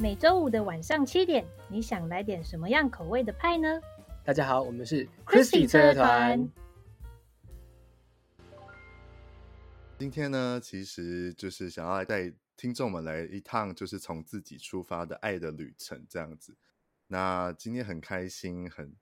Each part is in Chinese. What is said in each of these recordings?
每周五的晚上七点，你想来点什么样口味的派呢？大家好，我们是 Christy 车乐团。今天呢，其实就是想要带听众们来一趟，就是从自己出发的爱的旅程这样子。那今天很开心，很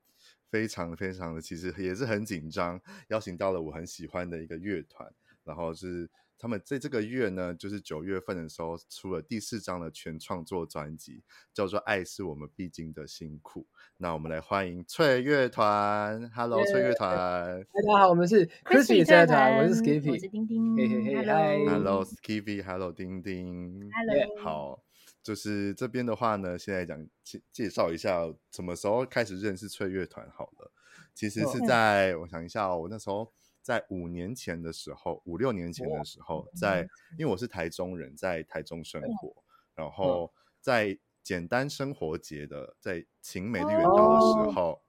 非常非常的，其实也是很紧张，邀请到了我很喜欢的一个乐团，然后是。他们在这个月呢，就是九月份的时候出了第四张的全创作专辑，叫做《爱是我们必经的辛苦》。那我们来欢迎翠乐团，Hello，翠乐团，大家好，我们是 Crispy 翠乐团，我是 Skippy，我是丁丁，嘿嘿嘿，Hello，Skippy，Hello，丁丁，Hello，好，就是这边的话呢，现在讲介介绍一下什么时候开始认识翠乐团好了。其实是在、哦、我想一下哦，我那时候。在五年前的时候，五六年前的时候，在因为我是台中人，在台中生活，然后在简单生活节的在晴美丽园道的时候，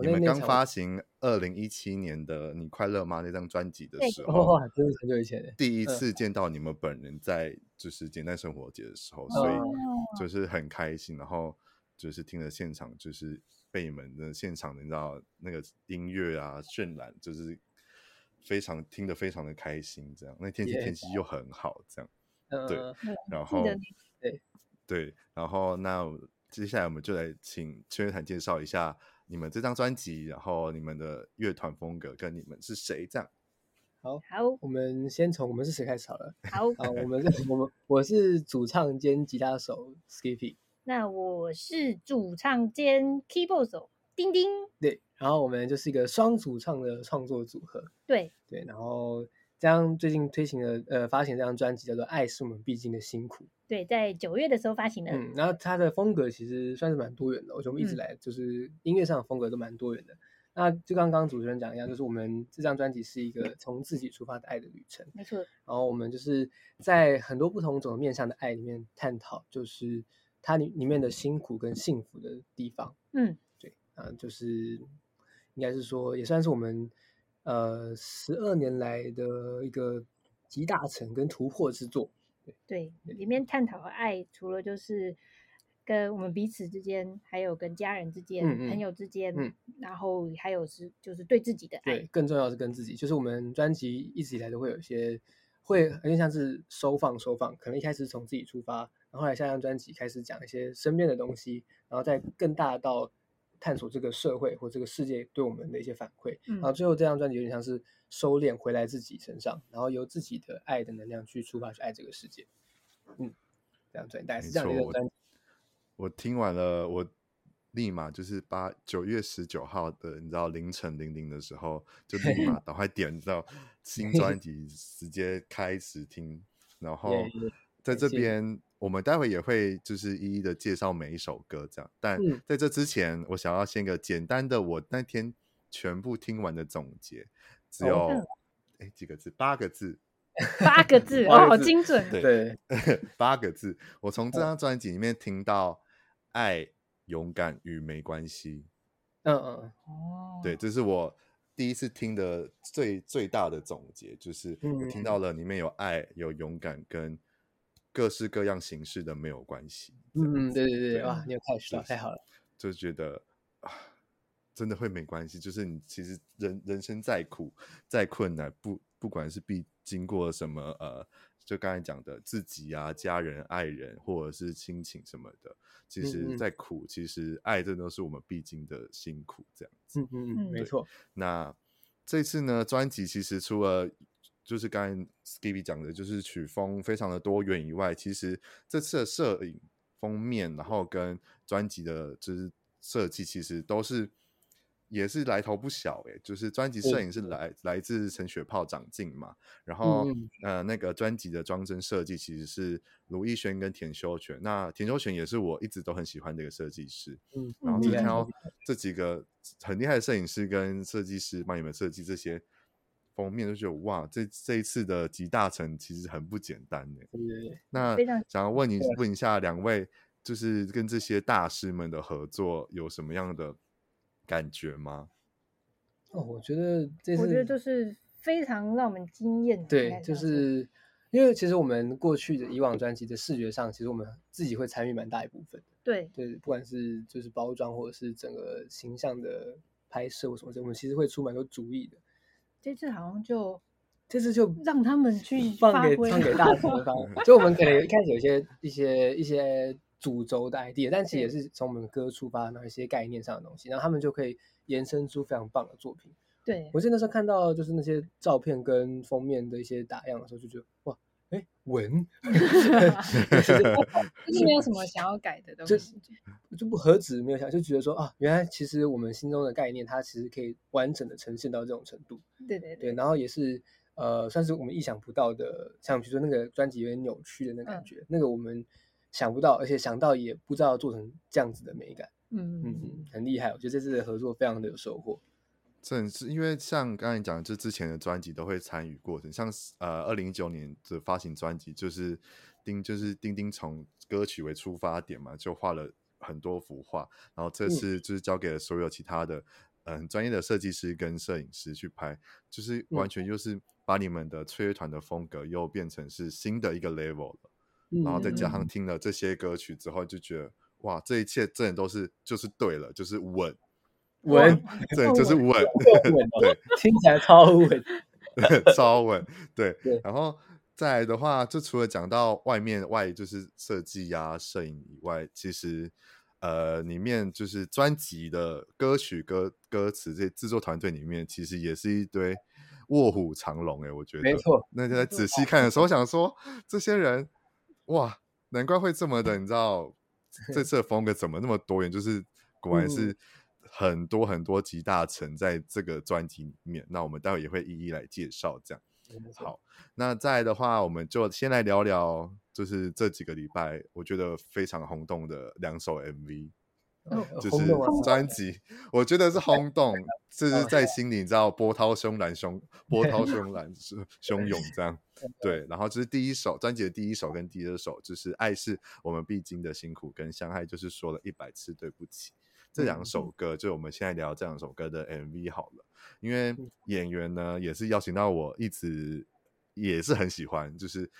你们刚发行二零一七年的《你快乐吗》那张专辑的时候，真的很久以前，第一次见到你们本人，在就是简单生活节的时候，所以就是很开心，然后就是听了现场，就是被你们的现场，你知道那个音乐啊渲染，就是。非常听得非常的开心，这样那天气天气又很好，这样、yeah. 对，uh, 然后对对，然后那接下来我们就来请脆乐团介绍一下你们这张专辑，然后你们的乐团风格跟你们是谁这样。好，好，我们先从我们是谁开始好了。好，啊，我们是我们我是主唱兼吉他手 Skippy，那我是主唱兼 Keyboard 手丁丁，对。然后我们就是一个双主唱的创作组合，对对。然后这样最近推行的呃发行这张专辑叫做《爱是我们必经的辛苦》，对，在九月的时候发行的。嗯，然后它的风格其实算是蛮多元的，我觉得我们一直来就是音乐上的风格都蛮多元的。嗯、那就刚刚主持人讲一样，就是我们这张专辑是一个从自己出发的爱的旅程，没错。然后我们就是在很多不同种面向的爱里面探讨，就是它里里面的辛苦跟幸福的地方。嗯，对，啊，就是。应该是说，也算是我们呃十二年来的一个集大成跟突破之作。对，对，里面探讨的爱，除了就是跟我们彼此之间，还有跟家人之间、嗯嗯、朋友之间、嗯，然后还有是就是对自己的爱。对，更重要是跟自己。就是我们专辑一直以来都会有一些，会有点像是收放收放，可能一开始从自己出发，然后后来下张专辑开始讲一些身边的东西，然后再更大到。探索这个社会或这个世界对我们的一些反馈，嗯，然后最后这张专辑有点像是收敛回来自己身上，然后由自己的爱的能量去出发去爱这个世界。嗯，这样专辑大概是这样的一个专辑。我听完了，我立马就是八九月十九号的，你知道凌晨零零的时候，就立马 赶快点，到新专辑直接开始听，然后在这边。我们待会也会就是一一的介绍每一首歌，这样。但在这之前，嗯、我想要先个简单的我那天全部听完的总结，只有哎、哦、几个字，八个字，八个字，哦，好精准，对，八个字。我从这张专辑里面听到爱、勇敢与没关系。嗯嗯，哦，对，这是我第一次听的最最大的总结，就是我听到了里面有爱、有勇敢跟。各式各样形式的没有关系。嗯，对对对，对哇，你有太爽，太好了。就觉得啊，真的会没关系。就是你其实人人生再苦再困难，不不管是必经过什么呃，就刚才讲的自己啊、家人、爱人或者是亲情什么的，其实再苦，嗯嗯其实爱这都是我们必经的辛苦，这样子。嗯嗯嗯，没错。那这次呢，专辑其实除了就是刚才 Skippy 讲的，就是曲风非常的多元以外，其实这次的摄影封面，然后跟专辑的就是设计，其实都是也是来头不小诶。就是专辑摄影是来、嗯、来自陈雪炮长进嘛，然后、嗯、呃那个专辑的装帧设计其实是卢艺轩跟田修全，那田修全也是我一直都很喜欢的一个设计师，嗯，然后就挑这几个很厉害的摄影师跟设计师帮你们设计这些。封面就觉得哇，这这一次的集大成其实很不简单呢。那想要问你问一下两位，就是跟这些大师们的合作有什么样的感觉吗？哦，我觉得这次我觉得就是非常让我们惊艳。对，就是因为其实我们过去的以往专辑的视觉上，其实我们自己会参与蛮大一部分的。对对，不管是就是包装或者是整个形象的拍摄或什么，我们其实会出蛮多主意的。这次好像就这次就让他们去放给放给 大家放，就我们可能一开始有一些一些一些主轴的 idea，但其实也是从我们歌出发，然后一些概念上的东西，然后他们就可以延伸出非常棒的作品。对，我记得那时候看到就是那些照片跟封面的一些打样的时候，就觉得哇，哎，文，就是没有什么想要改的东西，就就不何止没有想，就觉得说啊，原来其实我们心中的概念，它其实可以完整的呈现到这种程度。对对对，然后也是呃，算是我们意想不到的，像比如说那个专辑有点扭曲的那感觉，嗯、那个我们想不到，而且想到也不知道做成这样子的美感。嗯嗯嗯，很厉害，我觉得这次的合作非常的有收获。正是因为像刚才讲，就之前的专辑都会参与过程，像呃二零一九年的发行专辑，就是丁就是丁丁从歌曲为出发点嘛，就画了很多幅画，然后这次就是交给了所有其他的嗯专业的设计师跟摄影师去拍，就是完全就是把你们的吹乐团的风格又变成是新的一个 level 了，然后再加上听了这些歌曲之后，就觉得哇，这一切真的都是就是对了，就是稳。稳，对，就是稳，对，听起来超稳，对，超稳，对。然后再来的话，就除了讲到外面外就是设计呀、摄影以外，其实呃，里面就是专辑的歌曲歌歌词这些制作团队里面，其实也是一堆卧虎藏龙哎，我觉得没错。那在仔细看的时候，想说这些人哇，难怪会这么的，你知道 这次的风格怎么那么多元？就是果然是。很多很多集大成在这个专辑里面，那我们待会也会一一来介绍。这样，好，那再来的话，我们就先来聊聊，就是这几个礼拜我觉得非常轰动的两首 MV，、哦、就是专辑，我觉得是轰动，就是在心里你知道波涛汹澜，汹波涛汹澜是 汹涌这样，对，然后这是第一首专辑的第一首跟第二首，就是爱是我们必经的辛苦，跟相爱就是说了一百次对不起。这两首歌，就我们现在聊这两首歌的 MV 好了，因为演员呢也是邀请到我一直也是很喜欢，就是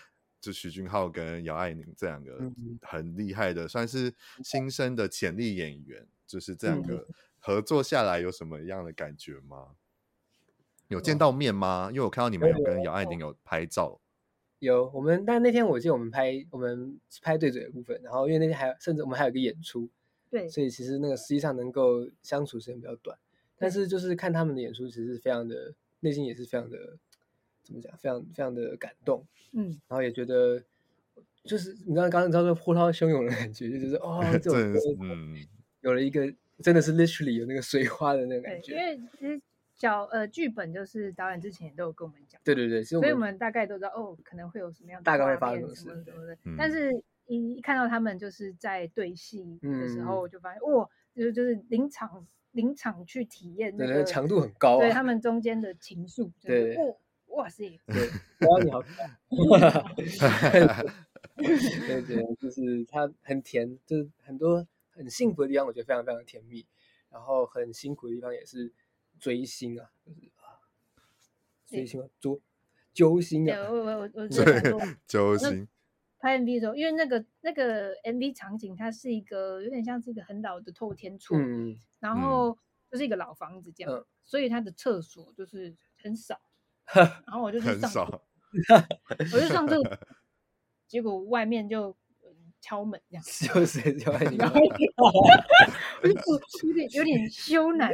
就徐俊浩跟姚爱宁这两个很厉害的，算是新生的潜力演员，就是这两个合作下来有什么样的感觉吗？有见到面吗？因为我看到你们有跟姚爱宁有拍照，有我们，但那天我记得我们拍我们拍对嘴的部分，然后因为那天还有甚至我们还有一个演出。对，所以其实那个实际上能够相处时间比较短，但是就是看他们的演出，其实非常的内心也是非常的怎么讲，非常非常的感动，嗯，然后也觉得就是你知道刚刚你知道说波涛汹涌的感觉，就觉得 哦，这种嗯，有了一个真的是 literally 有那个水花的那个感觉，因为其实小呃剧本就是导演之前都有跟我们讲，对对对，所以我们大概都知道哦，可能会有什么样的大概会发生什么事，对不对？但是。一一看到他们就是在对戏的时候，我就发现哇，就是就是临场临场去体验那个强度很高，对他们中间的情愫，对，哇塞，对，哇，你好，对对，就是他很甜，就是很多很幸福的地方，我觉得非常非常甜蜜，然后很辛苦的地方也是追星啊，就是啊，追星啊，揪揪心啊，我我我我对，揪心。拍 MV 的时候，因为那个那个 MV 场景，它是一个有点像是一个很老的透天厝，嗯、然后就是一个老房子这样，嗯、所以它的厕所就是很少。然后我就去上，我就上厕所，结果外面就敲门这样，就是敲门，有点有点羞赧，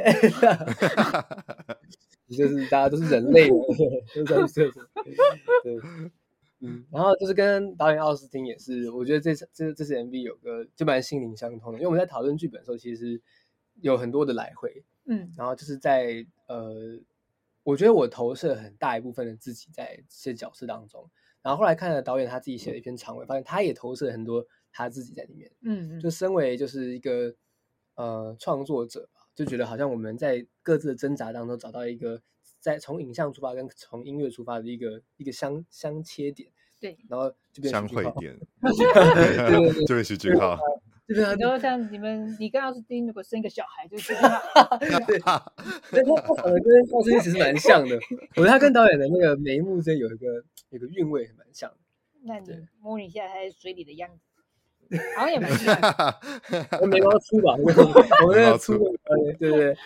就是大家都是人类，都在厕所，对。嗯，然后就是跟导演奥斯汀也是，我觉得这次这这次 MV 有个就蛮心灵相通的，因为我们在讨论剧本的时候，其实有很多的来回，嗯，然后就是在呃，我觉得我投射很大一部分的自己在这些角色当中，然后后来看了导演他自己写的一篇长文，发现他也投射很多他自己在里面，嗯。嗯，就身为就是一个呃创作者吧，就觉得好像我们在各自的挣扎当中找到一个。在从影像出发跟从音乐出发的一个一个相相切点，对，然后就变成相会点，对对对，就是句号，就是然后像你们，你跟奥斯汀如果生一个小孩，就是对，对，他跟奥斯汀其实蛮像的，我觉得他跟导演的那个眉目之间有一个有个韵味，蛮像的，那你模拟一下他在水里的样子。好像也蛮像，我眉毛粗吧，我眉毛粗，对对对，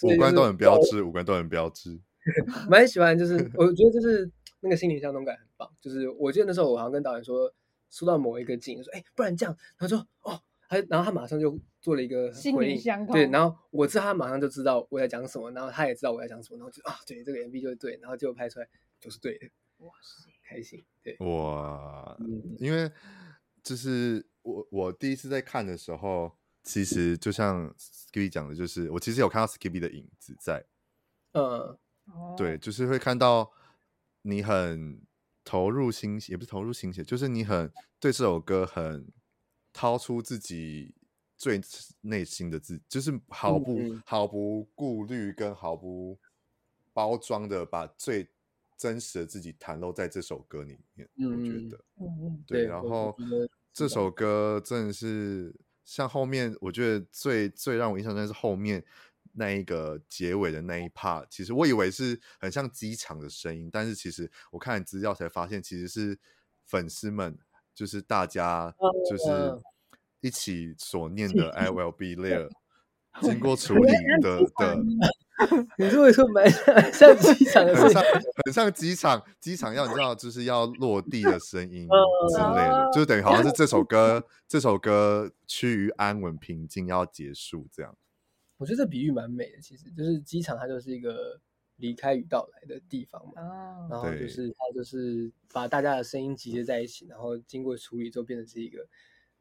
五官都很标志，五官都很标致，蛮喜欢，就是我觉得就是那个心灵相通感很棒，就是我记得那时候我好像跟导演说，说到某一个景，说哎，不然这样，他说哦，他然后他马上就做了一个心灵相。通，对，然后我知道他马上就知道我在讲什么，然后他也知道我在讲什么，然后就啊，对，这个 MV 就是对，然后结果拍出来就是对的，哇塞，开心，对，哇，嗯，因为就是。我我第一次在看的时候，其实就像 Skippy 讲的，就是我其实有看到 Skippy 的影子在，呃，对，就是会看到你很投入心血，也不是投入心血，就是你很对这首歌很掏出自己最内心的自，就是毫不、嗯、毫不顾虑跟毫不包装的把最真实的自己袒露在这首歌里面。嗯、我觉得，嗯对，然后。这首歌真的是像后面，我觉得最最让我印象深的是后面那一个结尾的那一 part。其实我以为是很像机场的声音，但是其实我看资料才发现，其实是粉丝们，就是大家就是一起所念的 “I will be there”，经过处理的的。你是会说蛮 像像机场的声音，很像很像机场机场要你知道就是要落地的声音之类的，就等于好像是这首歌这首歌趋于安稳平静要结束这样。我觉得这比喻蛮美的，其实就是机场它就是一个离开与到来的地方嘛，然后就是它就是把大家的声音集结在一起，然后经过处理之后变成是一个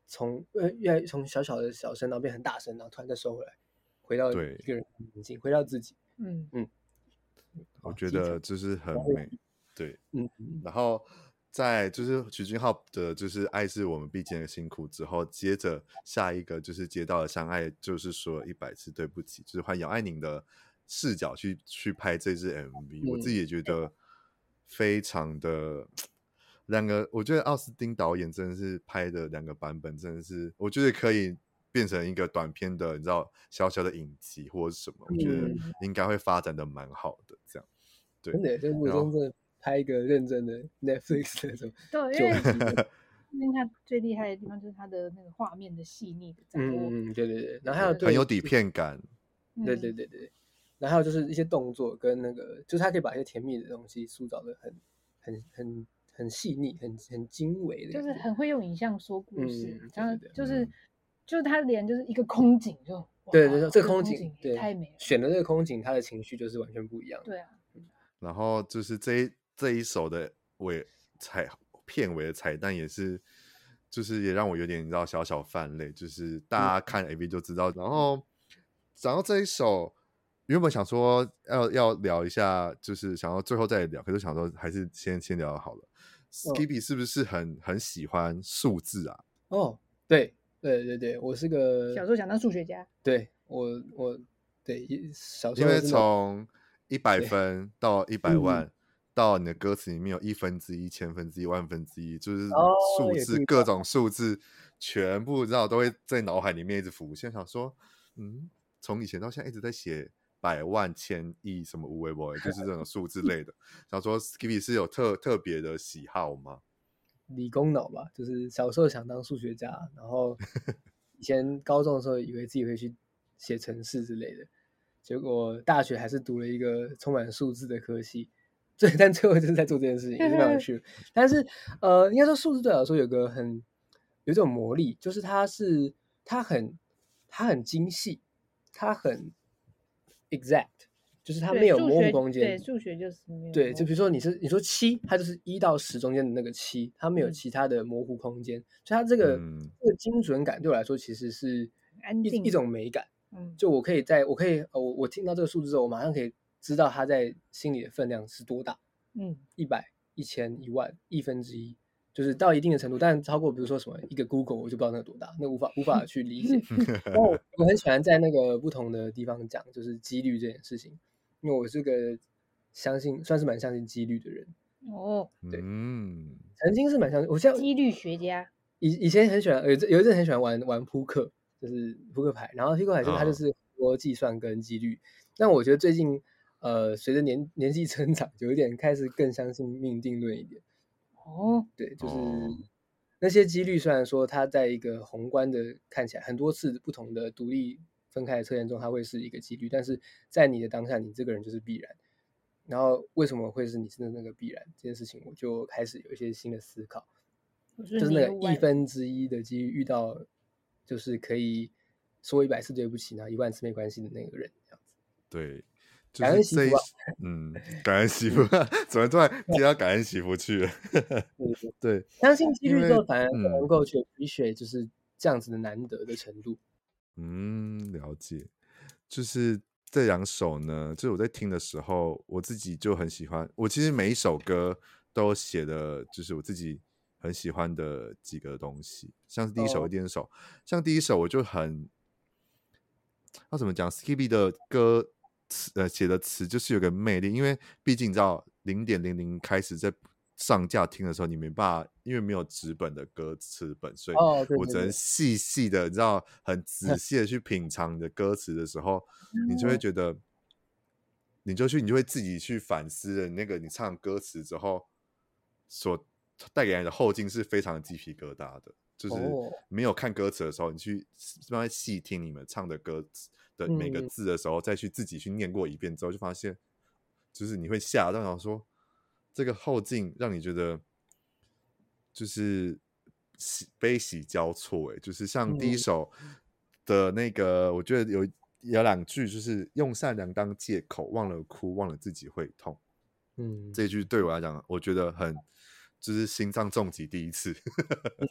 从呃越从小小的小声然后变很大声，然后突然再收回来。回到一个人平静，回到自己。嗯嗯，我觉得就是很美。对，嗯，然后在就是徐俊浩的，就是爱是我们必经的辛苦之后，接着下一个就是接到了相爱，就是说了一百次对不起，就是换杨爱宁的视角去去拍这支 MV，嗯。我自己也觉得非常的两个，我觉得奥斯汀导演真的是拍的两个版本，真的是我觉得可以。变成一个短片的，你知道小小的影集或者是什么，我觉得应该会发展的蛮好的。这样，对，真的，就真的拍一个认真的 Netflix 那种。对，因为 因为他最厉害的地方就是他的那个画面的细腻的掌握。嗯，对对对。然后还有很有底片感。对对对对。然后还有就是一些动作跟那个，就是他可以把一些甜蜜的东西塑造的很很很很细腻，很很精微的，就是很会用影像说故事。然后就是。就是他连就是一个空景就对对对，这个空景对太美了，选的这个空景，他的情绪就是完全不一样。对啊，然后就是这一这一首的尾彩片尾的彩蛋也是，就是也让我有点你知道小小泛泪，就是大家看 AV 就知道。然后然后这一首原本想说要要聊一下，就是想要最后再聊，可是想说还是先先聊好了。Skippy 是不是很很喜欢数字啊？哦，对。对对对，我是个小时候想当数学家。对我我对小时候因为从一百分到一百万，到你的歌词里面有一分之一、千分之一、万分之一，就是数字、哦、各种数字，全部知道都会在脑海里面一直浮现。想说，嗯，从以前到现在一直在写百万、千亿什么无为 boy，就是这种 数字类的。想说，Skippy 是有特特别的喜好吗？理工脑吧，就是小时候想当数学家，然后 以前高中的时候以为自己会去写程式之类的，结果大学还是读了一个充满数字的科系，最但最后就是在做这件事情，也是蛮有趣的。但是呃，应该说数字对我来说有个很有一种魔力，就是它是它很它很精细，它很 exact。就是它没有模糊空间，对，数学就是没有。对，就比如说你是你说七，它就是一到十中间的那个七，它没有其他的模糊空间，嗯、所以它这个、嗯、这个精准感对我来说其实是一一种美感。嗯，就我可以在我可以我我听到这个数字之后，我马上可以知道他在心里的分量是多大。嗯，一百、一千、一万、亿分之一，就是到一定的程度，但超过比如说什么一个 Google，我就不知道那个多大，那无法无法去理解。然后我很喜欢在那个不同的地方讲，就是几率这件事情。因为我是个相信，算是蛮相信几率的人哦。对，嗯，曾经是蛮相信，我像几率学家。以以前很喜欢，有有一阵很喜欢玩玩扑克，就是扑克牌。然后扑克牌就它就是很多计算跟几率。但我觉得最近，呃，随着年年纪成长，有一点开始更相信命定论一点。哦，对，就是那些几率，虽然说它在一个宏观的看起来很多次不同的独立分开的测验中，它会是一个几率，但是在你的当下，你这个人就是必然。然后为什么会是你是那个必然这件事情，我就开始有一些新的思考，是就是那个亿分之一的机遇遇到，就是可以说一百次对不起，然后一万次没关系的那个人，这样子。对。就是、感恩媳妇、啊，嗯，感恩媳妇，怎么突然提到感恩媳妇去了？对，对，相信几率之后，反而能够去理解，就是这样子的难得的程度。嗯，了解。就是这两首呢，就是我在听的时候，我自己就很喜欢。我其实每一首歌都写的，就是我自己很喜欢的几个东西。像是第一首和第二首，哦、像第一首我就很，要怎么讲？Skippy 的歌。词呃写的词就是有个魅力，因为毕竟你知道零点零零开始在上架听的时候，你没办法，因为没有纸本的歌词本，所以我只能细细的，你知道很 仔细的去品尝你的歌词的时候，你就会觉得，你就去，你就会自己去反思的那个你唱歌词之后所带给人的后劲是非常鸡皮疙瘩的，就是没有看歌词的时候，你去慢慢细听你们唱的歌词。的每个字的时候，再去自己去念过一遍之后，就发现，就是你会吓到，然后说这个后劲让你觉得就是喜悲喜交错，哎，就是像第一首的那个，我觉得有有两句，就是用善良当借口，忘了哭，忘了自己会痛。嗯，这句对我来讲，我觉得很就是心脏重击第一次。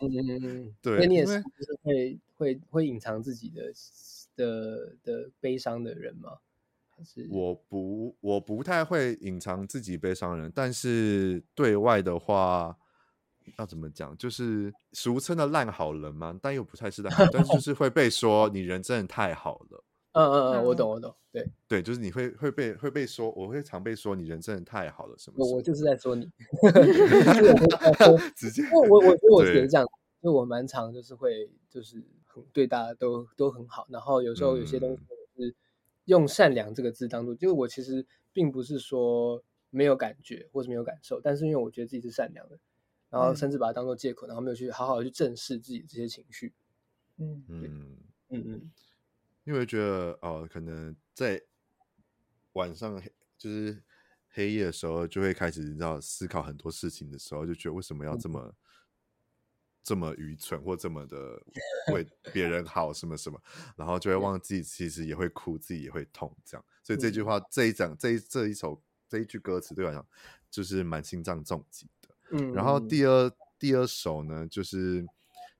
对，那你也是会会会隐藏自己的。的的悲伤的人吗？还是我不我不太会隐藏自己悲伤人，但是对外的话要怎么讲？就是俗称的烂好人嘛，但又不太是烂好人，但是就 是会被说你人真的太好了。嗯嗯嗯，我懂我懂，对对，就是你会会被会被说，我会常被说你人真的太好了什么，什么？我我就是在说你，直接我我我觉得我觉得这样，因为我蛮常就是会就是。对大家都都很好，然后有时候有些东西是用善良这个字当做，就、是、我其实并不是说没有感觉或者没有感受，但是因为我觉得自己是善良的，然后甚至把它当做借口，然后没有去好好的去正视自己这些情绪。嗯。嗯嗯嗯，因为觉得哦，可能在晚上就是黑夜的时候，就会开始你知道思考很多事情的时候，就觉得为什么要这么。嗯这么愚蠢或这么的为别人好什么什么，然后就会忘记其实也会哭，自己也会痛，这样。所以这句话这一整这一这一首这一句歌词对我来讲就是蛮心脏重击的。嗯，然后第二第二首呢，就是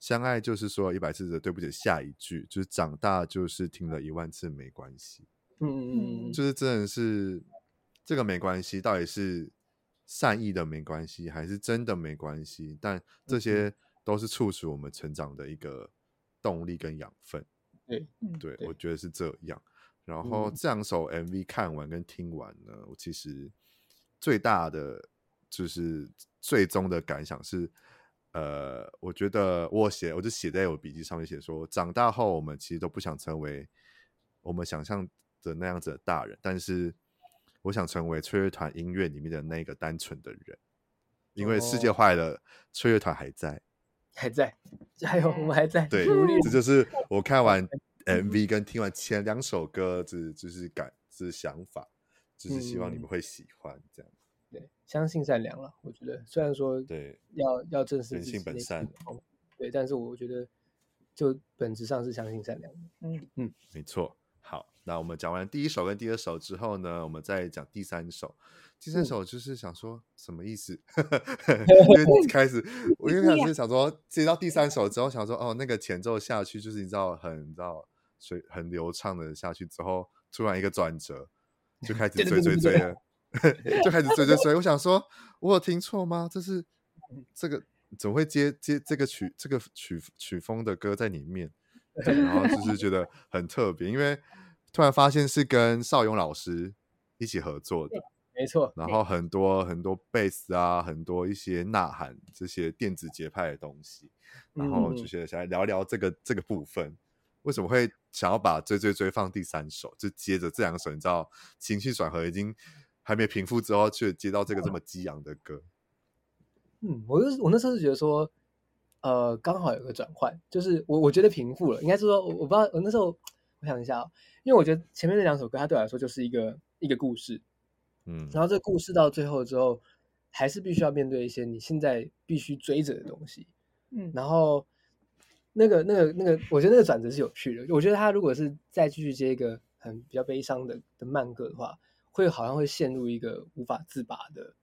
相爱就是说一百次的对不起，下一句就是长大就是听了一万次没关系。嗯嗯嗯，就是真的是这个没关系，到底是善意的没关系，还是真的没关系？但这些。都是促使我们成长的一个动力跟养分，对，对，我觉得是这样。然后这两首 MV 看完跟听完呢，我其实最大的就是最终的感想是，呃，我觉得我写，我就写在我笔记上面写说，长大后我们其实都不想成为我们想象的那样子的大人，但是我想成为吹乐团音乐里面的那个单纯的人，因为世界坏了，吹乐团还在。还在，加油！我们还在。对，这就是我看完 MV 跟听完前两首歌，这就是感，这是想法，就是希望你们会喜欢这样。对，相信善良了。我觉得，虽然说对，要要正视人性本善，对，但是我觉得，就本质上是相信善良的。嗯嗯，没错。好，那我们讲完第一首跟第二首之后呢，我们再讲第三首。第三首就是想说什么意思？因 为 开始，我一开始想说接到第三首之后，想说哦，那个前奏下去就是你知道很你知道水很流畅的下去之后，突然一个转折，就开始追追追了，就开始追追追。我想说，我有听错吗？这是这个怎么会接接这个曲这个曲曲风的歌在里面？然后就是觉得很特别，因为突然发现是跟邵勇老师一起合作的。没错，然后很多很多贝斯啊，很多一些呐喊这些电子节拍的东西，然后就是想来聊聊这个这个部分，为什么会想要把追追追放第三首，就接着这两首，你知道情绪转合已经还没平复之后，却接到这个这么激昂的歌。嗯，我就我那时候是觉得说，呃，刚好有个转换，就是我我觉得平复了，应该是说，我我不知道，我那时候我想一下，因为我觉得前面那两首歌，它对我来说就是一个一个故事，嗯，然后这个故事到最后之后，还是必须要面对一些你现在必须追着的东西，嗯，然后那个那个那个，我觉得那个转折是有趣的，我觉得他如果是再继续接一个很比较悲伤的的慢歌的话，会好像会陷入一个无法自拔的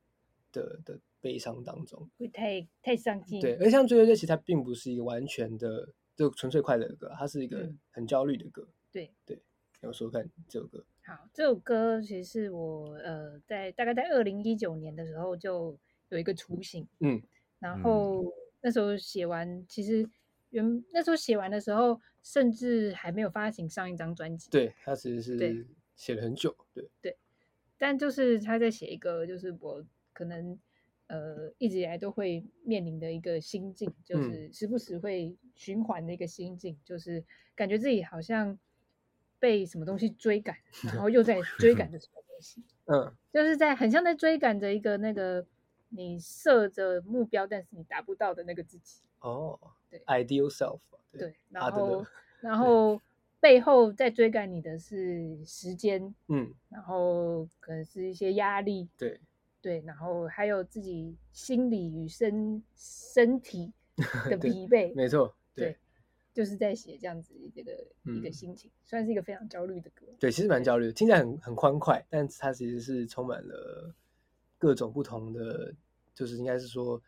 的的。悲伤当中会太太伤心，对，而像追追追，其实它并不是一个完全的就纯粹快乐的歌，它是一个很焦虑的歌。嗯、对对，要说看这首歌。好，这首歌其实是我呃在大概在二零一九年的时候就有一个雏形，嗯，然后那时候写完，其实原那时候写完的时候，甚至还没有发行上一张专辑。对，他其实是写了很久，对对，但就是他在写一个，就是我可能。呃，一直以来都会面临的一个心境，就是时不时会循环的一个心境，嗯、就是感觉自己好像被什么东西追赶，然后又在追赶着什么东西。嗯，就是在很像在追赶着一个那个你设着目标，但是你达不到的那个自己。哦，对，ideal self 对。对，然后然后背后在追赶你的是时间，嗯，然后可能是一些压力，对。对，然后还有自己心理与身身体 的疲惫，没错，对，就是在写这样子这个、嗯、一个心情，算是一个非常焦虑的歌。对，其实蛮焦虑的，听起来很很欢快，但它其实是充满了各种不同的，就是应该是说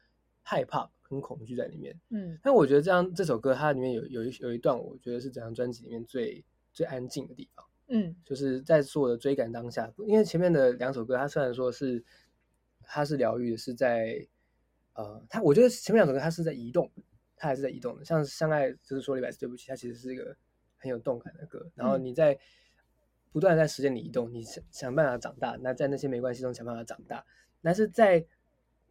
害怕跟恐惧在里面。嗯，但我觉得这样这首歌它里面有有一有一段，我觉得是整张专辑里面最最安静的地方。嗯，就是在所有的追赶当下，因为前面的两首歌，它虽然说是。它是疗愈的，是在，呃，它我觉得前面两首歌它是在移动，它还是在移动的。像相爱就是说了一百次对不起，它其实是一个很有动感的歌。然后你在不断在时间里移动，你想想办法长大，那在那些没关系中想办法长大。但是在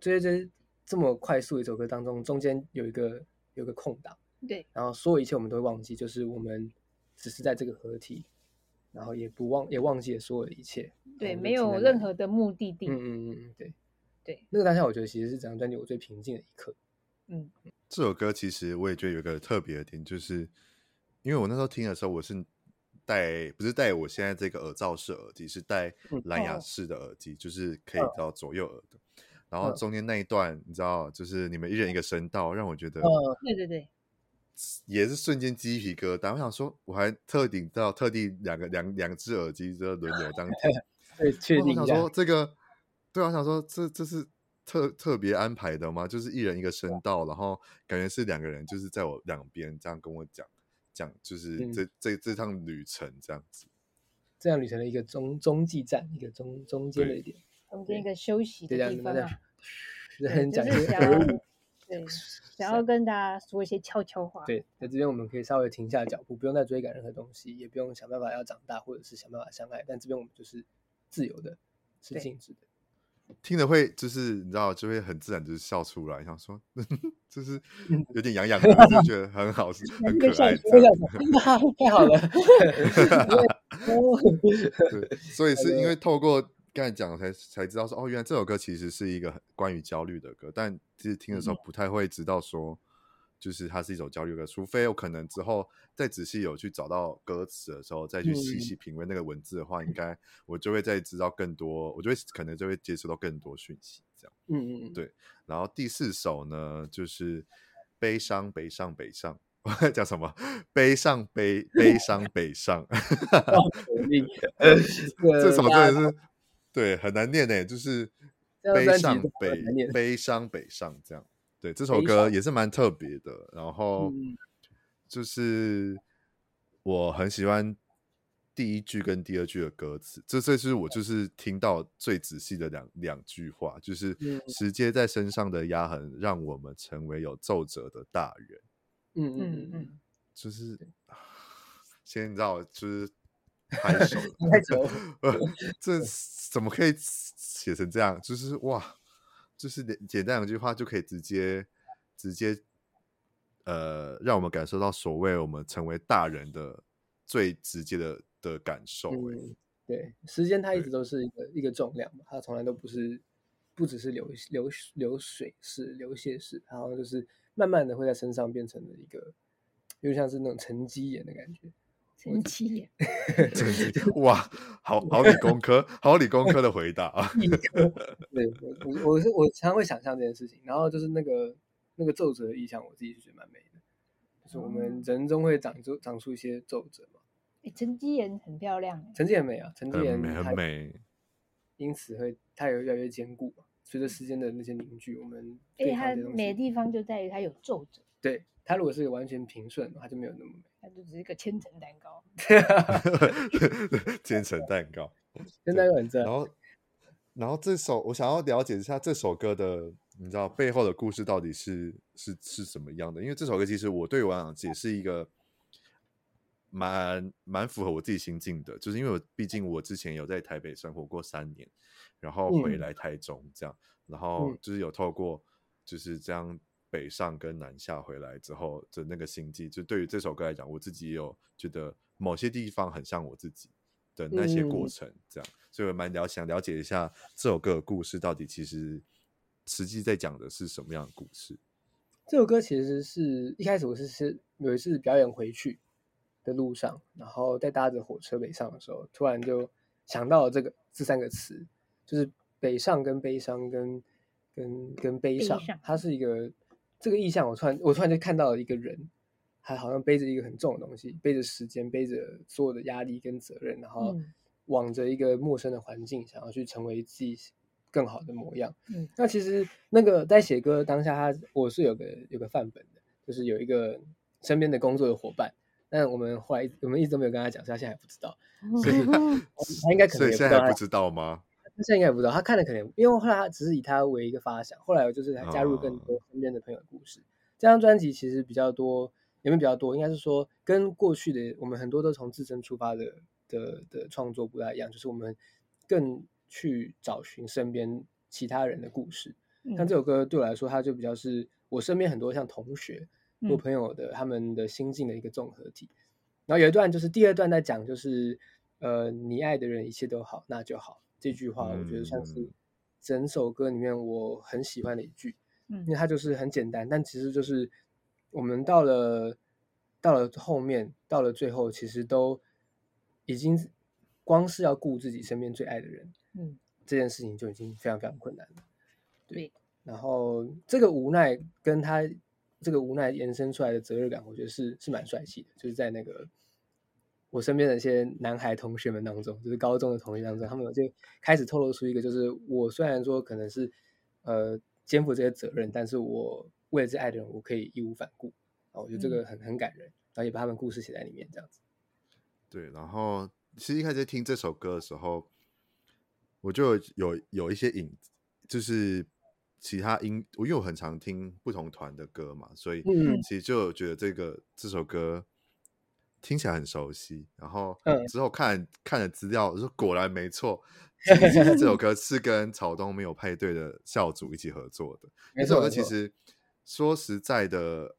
追追这么快速一首歌当中，中间有一个有一个空档，对，然后所有一切我们都会忘记，就是我们只是在这个合体。然后也不忘也忘记了所有的一切，对，没有任何的目的地。嗯嗯嗯，对对，那个当下我觉得其实是整张专辑我最平静的一刻。嗯，这首歌其实我也觉得有一个特别的点，就是因为我那时候听的时候，我是戴不是戴我现在这个耳罩式耳机，是戴蓝牙式的耳机，嗯、就是可以到左右耳的。嗯、然后中间那一段，你知道，就是你们一人一个声道，让我觉得，嗯，对对对。也是瞬间鸡皮疙瘩。我想说，我还特地到特地两个两两只耳机就轮流这样听。对，确定。我想说这个，对啊，我想说这这是特特别安排的吗？就是一人一个声道，然后感觉是两个人，就是在我两边这样跟我讲讲，就是这、嗯、这这趟旅程这样子。这样旅程的一个中中继站，一个中中间的一点，中间一个休息的地方啊。很讲究。对，想要跟大家说一些悄悄话。对，在这边我们可以稍微停下脚步，不用再追赶任何东西，也不用想办法要长大，或者是想办法相爱。但这边我们就是自由的，是静止的。听了会就是你知道，就会很自然就是笑出来，想说 就是有点痒痒的，就觉得很好，是 很可爱。太好了，对，所以是因为透过。刚才讲才才知道说哦，原来这首歌其实是一个关于焦虑的歌，但其实听的时候不太会知道说，就是它是一首焦虑歌，除非我可能之后再仔细有去找到歌词的时候，再去细细品味那个文字的话，应该我就会再知道更多，我就会可能就会接触到更多讯息，这样。嗯嗯嗯，对。然后第四首呢，就是悲伤北上北上，我在讲什么？悲伤悲悲伤北上，这首真的是。对，很难念诶，就是悲上北悲伤北上这样。对，这首歌也是蛮特别的。然后就是我很喜欢第一句跟第二句的歌词，这这是我就是听到最仔细的两两句话，就是时间在身上的压痕，让我们成为有皱褶的大人。嗯嗯嗯，就是先你知道，就是。拍手，这怎么可以写成这样？就是哇，就是简简单两句话就可以直接直接，呃，让我们感受到所谓我们成为大人的最直接的的感受。嗯。对，时间它一直都是一个一个重量嘛，它从来都不是不只是流流流水式、流泻式，然后就是慢慢的会在身上变成了一个，又像是那种沉积岩的感觉。沉积岩，哇，好好理工科，好理工科的回答啊！对，我我我是我常常会想象这件事情，然后就是那个那个皱褶的意象，我自己是觉得蛮美的，就是我们人中会长出长出一些皱褶嘛。哎，沉积岩很漂亮，沉积岩美啊，沉积岩很美，因此会它也越来越坚固嘛。随着时间的那些凝聚，我们而且它美的地方就在于它有皱褶。对，它如果是完全平顺，它就没有那么美。它就只是一个千层蛋糕，千层蛋糕，真的又很正。然后，然后这首我想要了解一下这首歌的，你知道背后的故事到底是是是什么样的？因为这首歌其实我对我来讲也是一个蛮蛮符合我自己心境的，就是因为我毕竟我之前有在台北生活过三年，然后回来台中这样，嗯、然后就是有透过就是这样。北上跟南下回来之后的那个心境，就对于这首歌来讲，我自己也有觉得某些地方很像我自己的那些过程，这样，嗯、所以我蛮了想了解一下这首歌的故事到底其实实际在讲的是什么样的故事。这首歌其实是一开始我是是有一次表演回去的路上，然后在搭着火车北上的时候，突然就想到了这个这三个词，就是北上跟悲伤跟跟跟悲伤，悲伤它是一个。这个意象，我突然我突然就看到了一个人，还好像背着一个很重的东西，背着时间，背着所有的压力跟责任，然后往着一个陌生的环境，想要去成为自己更好的模样。嗯，那其实那个在写歌当下，他我是有个有个范本的，就是有一个身边的工作的伙伴，但我们后来我们一直都没有跟他讲，所以他现在还不知道，所以他应该可能也不知道，所以现在还不知道吗？他现在应该也不知道，他看了可能，因为后来他只是以他为一个发想，后来我就是加入更多身边的朋友的故事。Oh. 这张专辑其实比较多，有没有比较多？应该是说跟过去的我们很多都从自身出发的的的创作不太一样，就是我们更去找寻身边其他人的故事。像、嗯、这首歌对我来说，它就比较是我身边很多像同学或朋友的、嗯、他们的心境的一个综合体。然后有一段就是第二段在讲，就是呃，你爱的人一切都好，那就好。这句话我觉得像是整首歌里面我很喜欢的一句，嗯，因为它就是很简单，但其实就是我们到了到了后面，到了最后，其实都已经光是要顾自己身边最爱的人，嗯，这件事情就已经非常非常困难了。对，然后这个无奈跟他这个无奈延伸出来的责任感，我觉得是是蛮帅气的，就是在那个。我身边的一些男孩同学们当中，就是高中的同学当中，他们就开始透露出一个，就是我虽然说可能是呃肩负这些责任，但是我为了这爱的人，我可以义无反顾啊，我觉得这个很很感人，然后也把他们故事写在里面，这样子。对，然后其实一开始听这首歌的时候，我就有有一些影，就是其他音，我因为我很常听不同团的歌嘛，所以其实就觉得这个这首歌。听起来很熟悉，然后之后看、嗯、看了资料，我说果然没错，其实这首 歌是跟草东没有派对的校主一起合作的。这首歌其实说实在的，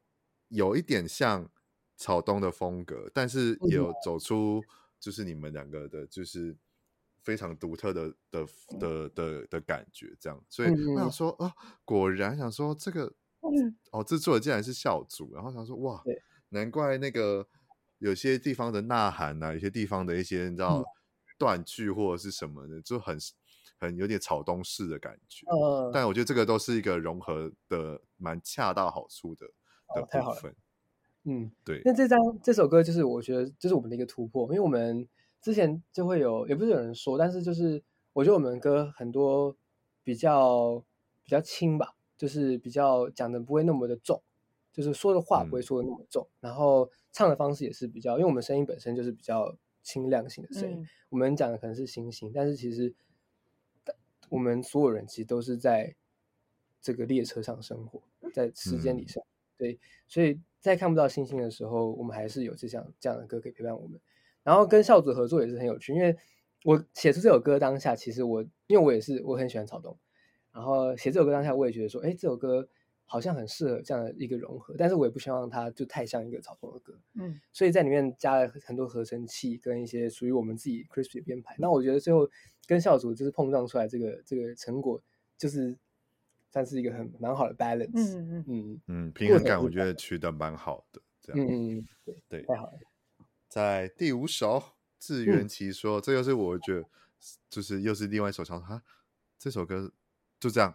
有一点像草东的风格，但是也有走出就是你们两个的，就是非常独特的的的的的感觉，这样。所以我想说啊，果然想说这个哦，制作的竟然是校主，然后想说哇，难怪那个。有些地方的呐喊呐、啊，有些地方的一些你知道断句或者是什么的，就很很有点草东式的感觉。嗯，但我觉得这个都是一个融合的蛮恰到好处的的部分。嗯，对。那这张这首歌就是我觉得这是我们的一个突破，因为我们之前就会有，也不是有人说，但是就是我觉得我们歌很多比较比较轻吧，就是比较讲的不会那么的重。就是说的话不会说的那么重，嗯、然后唱的方式也是比较，因为我们声音本身就是比较清亮型的声音，嗯、我们讲的可能是星星，但是其实我们所有人其实都是在这个列车上生活，在时间里生活，嗯、对，所以在看不到星星的时候，我们还是有这样这样的歌可以陪伴我们。然后跟孝祖合作也是很有趣，因为我写出这首歌当下，其实我因为我也是我很喜欢草东，然后写这首歌当下，我也觉得说，哎，这首歌。好像很适合这样的一个融合，但是我也不希望它就太像一个草丛的歌，嗯，所以在里面加了很多合成器跟一些属于我们自己 crispy 的编排。那我觉得最后跟校组就是碰撞出来这个这个成果，就是算是一个很蛮好的 balance，嗯嗯。嗯。嗯，平衡感我觉得取得蛮好的，这样，嗯嗯对对，太好了。在第五首自圆其说，这又是我觉得就是又是另外一首唱哈，这首歌就这样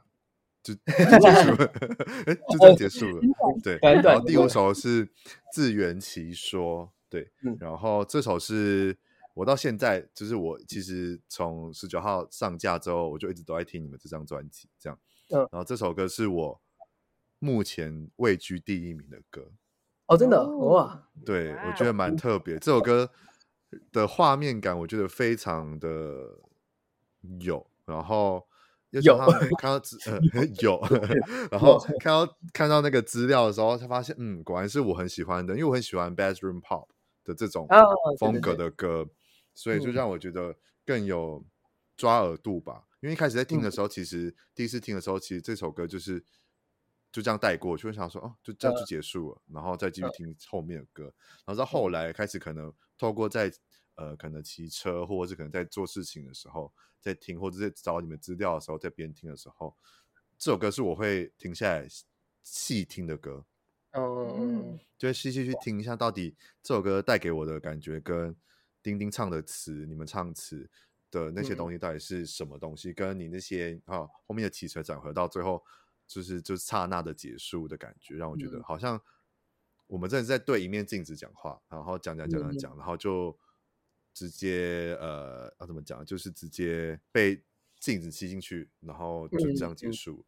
就就结束了，哎，就这样结束了，对。然后第五首是自圆其说，对，然后这首是。我到现在就是我，其实从十九号上架之后，我就一直都在听你们这张专辑，这样。嗯，然后这首歌是我目前位居第一名的歌。哦，真的哇！对，我觉得蛮特别。这首歌的画面感，我觉得非常的有。然后有看到资 呃有，然后看到看到那个资料的时候，才发现，嗯，果然是我很喜欢的，因为我很喜欢 bedroom pop 的这种风格的歌。所以就让我觉得更有抓耳度吧，因为一开始在听的时候，其实第一次听的时候，其实这首歌就是就这样带过，就会想说哦，就这样就结束了，然后再继续听后面的歌，然后到后来开始可能透过在呃可能骑车或者是可能在做事情的时候在听，或者在找你们资料的时候在边听的时候，这首歌是我会停下来细听的歌，哦嗯，就会细细去听一下到底这首歌带给我的感觉跟。丁丁唱的词，你们唱词的那些东西到底是什么东西？嗯、跟你那些啊后面的起承转合，到最后就是就是刹那的结束的感觉，让我觉得好像我们真的是在对一面镜子讲话，然后讲讲讲讲讲，然后就直接呃要怎么讲，就是直接被镜子吸进去，然后就这样结束。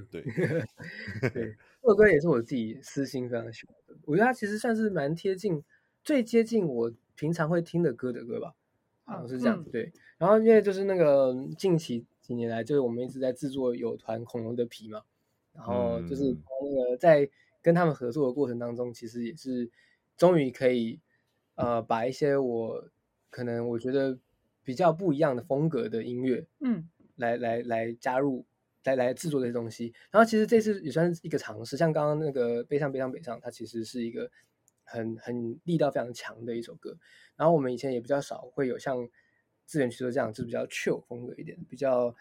嗯、对 对，这首歌也是我自己私心非常喜欢的，我觉得它其实算是蛮贴近，最接近我。平常会听的歌的歌吧，好像是这样子。对，然后因为就是那个近期几年来，就是我们一直在制作有团恐龙的皮嘛，然后就是那个在跟他们合作的过程当中，其实也是终于可以呃把一些我可能我觉得比较不一样的风格的音乐，嗯，来来来加入来来制作这些东西。然后其实这次也算是一个尝试，像刚刚那个悲伤悲伤北上，它其实是一个。很很力道非常强的一首歌，然后我们以前也比较少会有像自源其说这样，就是比较 chill 风格一点，比较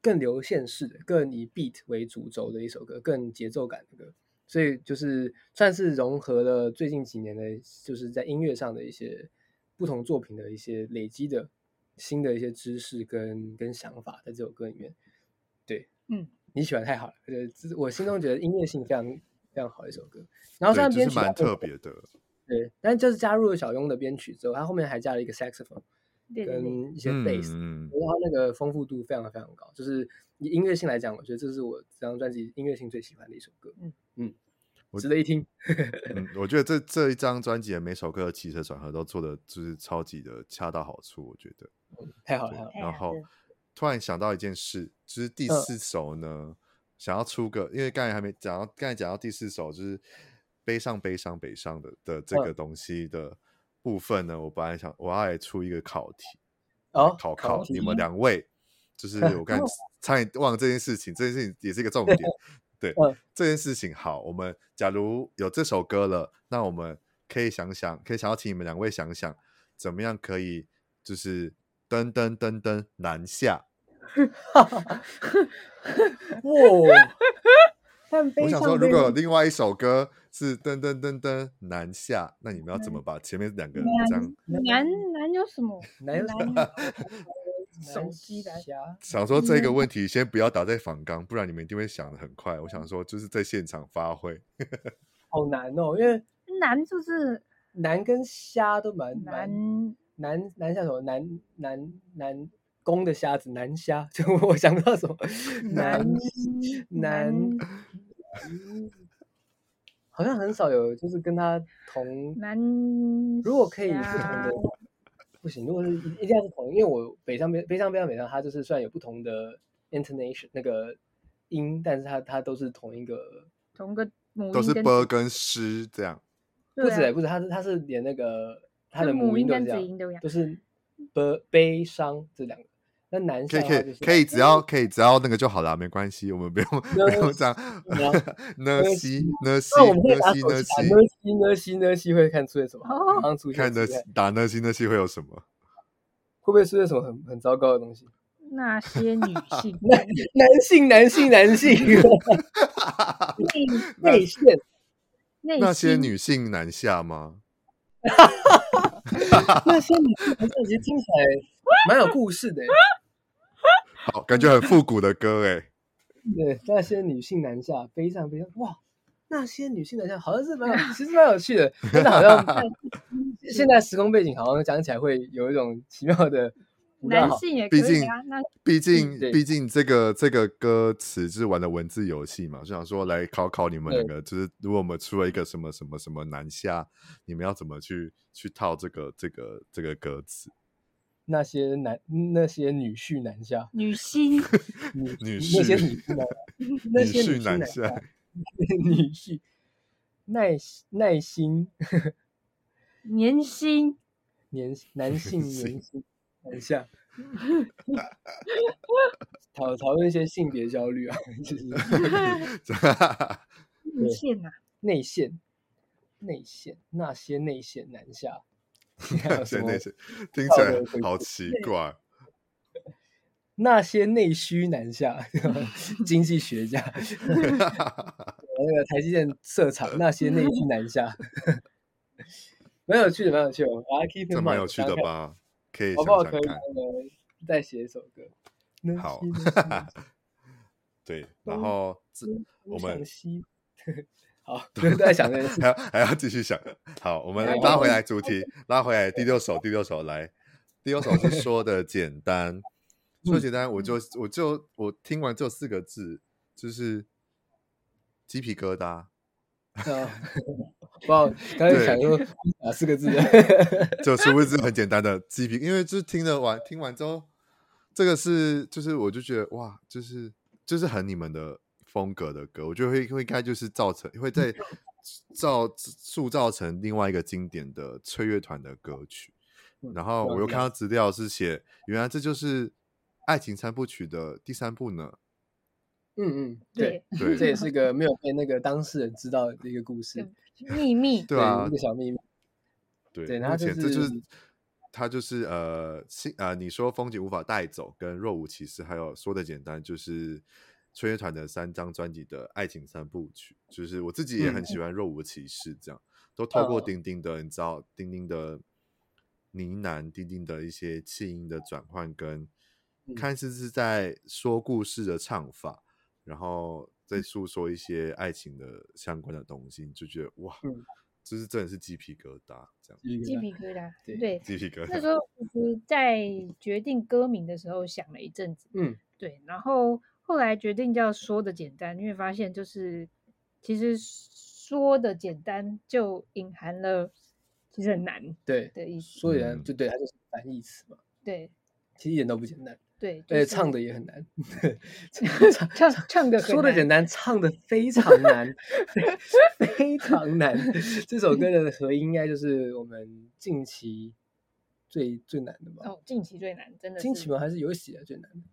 更流线式的，更以 beat 为主轴的一首歌，更节奏感的歌，所以就是算是融合了最近几年的，就是在音乐上的一些不同作品的一些累积的新的一些知识跟跟想法，在这首歌里面，对，嗯，你喜欢太好了，呃，我心中觉得音乐性非常。非常好的一首歌，然后虽然编曲蛮特别的，对，但就是加入了小庸的编曲之后，他后面还加了一个 saxophone，跟一些 bass，然后那个丰富度非常的非常高，就是以音乐性来讲，我觉得这是我这张专辑音乐性最喜欢的一首歌，嗯。嗯，值得一听。嗯，我觉得这这一张专辑的每首歌的起承转合都做的就是超级的恰到好处，我觉得，嗯、太好了。然后突然想到一件事，就是第四首呢。嗯想要出个，因为刚才还没讲到，刚才讲到第四首就是悲伤悲伤北上的的这个东西的部分呢，嗯、我本来想我要来出一个考题，哦，考考你们两位，就是我刚才 差点忘了这件事情，这件事情也是一个重点，对，嗯、这件事情好，我们假如有这首歌了，那我们可以想想，可以想要请你们两位想想，怎么样可以就是噔噔噔噔南下。哈哈哈！哇！我想说，如果有另外一首歌是噔噔噔噔南下，那你们要怎么把前面两个这样？南南有什么？南有什么？手机来。想说这个问题先不要打在访纲，不然你们一定会想的很快。我想说，就是在现场发挥。好难哦，因为难就是难跟虾都蛮难。难难像什么？难 难难。公的虾子难虾，就我想不到什么难难，好像很少有就是跟他同难。如果可以不同的，不行。如果是一定要是同，因为我北上北悲伤悲伤北上，它就是虽然有不同的 intonation 那个音，但是它它都是同一个同个母音，都是 b 跟诗这样。不止不止，它是它是连那个它的母音都这样，都是 b 悲伤这两个。那男生可以可以可以，只要可以只要那个就好了，没关系，我们不用 不用这样。呢西呢西呢西呢西呢西呢西会看出现什么？刚出现看呢打呢西呢西会有什么？会不会出现什么很很糟糕的东西？那些女性，男男性，男性，男性，内线，那些女性南下吗？那些女性男下其实听起来蛮有故事的，好，感觉很复古的歌哎。对，那些女性南下，非常非常，哇，那些女性南下，好像是蛮有，其实蛮有趣的，真的好像 现在时空背景好像讲起来会有一种奇妙的。男性也可以啊，毕竟毕竟这个这个歌词就是玩的文字游戏嘛，就想说来考考你们两个，就是如果我们出了一个什么什么什么南下，你们要怎么去去套这个这个这个歌词？那些男那些女婿南下，女星女 女婿 那些女婿那些 女婿南下，女婿耐耐心年薪年男性年薪。等一下，讨讨论一些性别焦虑啊，就是内线啊，内线，内线，那些内线南下，那 些内线听起来好奇 怪。那些内需南下，经济学家，那个台积电设厂，那些内需南下，蛮有趣的，蛮有趣的，我还 keep 蛮有趣的吧。可以想想看，好不好？可以再写一首歌。好，对，然后我们好，都在想这个，还要还要继续想。好，我们拉回来主题，拉回来第六首，第六首来，第六首是说的简单，说简单，我就我就我听完这四个字，就是鸡皮疙瘩。不，刚才想说 哪四个字？就殊不知很简单的鸡皮，因为就是听了完，听完之后，这个是就是我就觉得哇，就是就是很你们的风格的歌，我觉得会会应该就是造成会在造塑造成另外一个经典的吹乐团的歌曲。然后我又看到资料是写，原来这就是爱情三部曲的第三部呢。嗯嗯，对对，这也是个没有被那个当事人知道的一个故 事，秘密，对啊，一个小秘密。对，然后这就是他就是呃，信呃，你说风景无法带走，跟若无其事，还有说的简单，就是吹乐团的三张专辑的爱情三部曲，就是我自己也很喜欢若无其事，这样都透过丁丁的，你知道丁丁的呢喃，丁丁的一些气音的转换，跟看似是在说故事的唱法。然后再诉说一些爱情的相关的东西，你就觉得哇，嗯、就是真的是鸡皮疙瘩这样。鸡皮疙瘩，对，鸡皮疙瘩。那时候其实在决定歌名的时候想了一阵子，嗯，对。然后后来决定叫说的简单，因为发现就是其实说的简单就隐含了其实很难，对的意思。说简单就对，它就是反义词嘛。对，其实一点都不简单。对，而且唱的也很难，唱唱的说的简单，唱的非常难，非常难。这首歌的合音应该就是我们近期最最难的吧？哦，近期最难，真的。近期吗？还是有史以来最难的？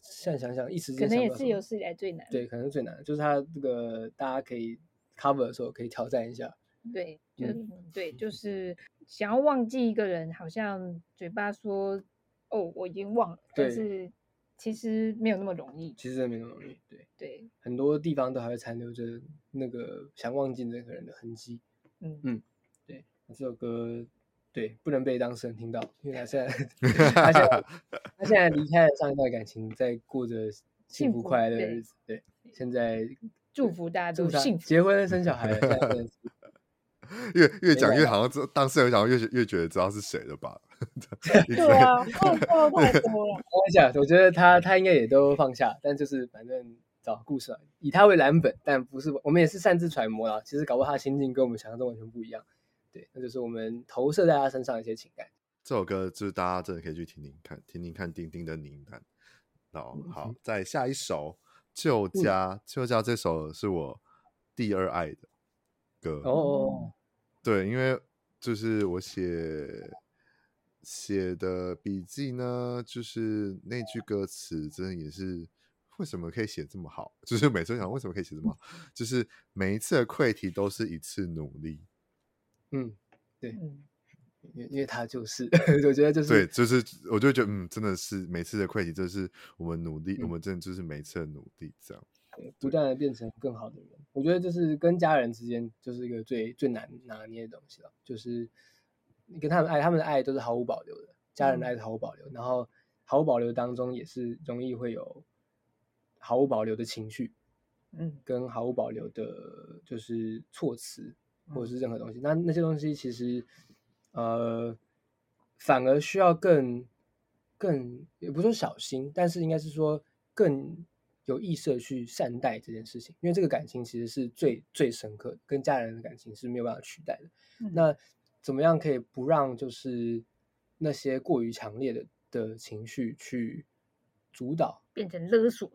现在想想，一时间可能也是有史以来最难。对，可能是最难的，就是他这个大家可以 cover 的时候可以挑战一下。对，就对，就是想要忘记一个人，好像嘴巴说。哦，我已经忘了，但是其实没有那么容易。其实没那么容易，对对，很多地方都还会残留着那个想忘记那个人的痕迹。嗯嗯，对，这首歌对不能被当事人听到，因为他现在 他现在 他现在离开了上一段感情，在过着幸福快乐的日子。对，现在祝福大家都幸福，结婚生小孩了。越越讲越好像知当事人讲越越觉得知道是谁了吧？对啊，太多太多了。我讲，我觉得他他应该也都放下，但就是反正找故事啊，以他为蓝本，但不是我们也是擅自揣摩啦。其实搞不好他心境跟我们想象中完全不一样。对，那就是我们投射在他身上一些情感。这首歌就是大家真的可以去听听看，听听看丁丁的呢喃。哦，好，再下一首《旧家》，《旧家》这首是我第二爱的歌哦。对，因为就是我写写的笔记呢，就是那句歌词真的也是为什么可以写这么好？就是每次想为什么可以写这么好，就是每一次的溃题都是一次努力。嗯，对，因为因为他就是，我觉得就是对，就是我就觉得嗯，真的是每次的溃堤，就是我们努力，嗯、我们真的就是每次的努力这样，不断的变成更好的人。我觉得就是跟家人之间就是一个最最难拿捏的东西了，就是你跟他们爱，他们的爱都是毫无保留的，家人的爱是毫无保留，嗯、然后毫无保留当中也是容易会有毫无保留的情绪，嗯，跟毫无保留的就是措辞或者是任何东西，嗯、那那些东西其实。呃，反而需要更更也不说小心，但是应该是说更有意识的去善待这件事情，因为这个感情其实是最最深刻的，跟家人的感情是没有办法取代的。嗯、那怎么样可以不让就是那些过于强烈的的情绪去主导，变成勒索？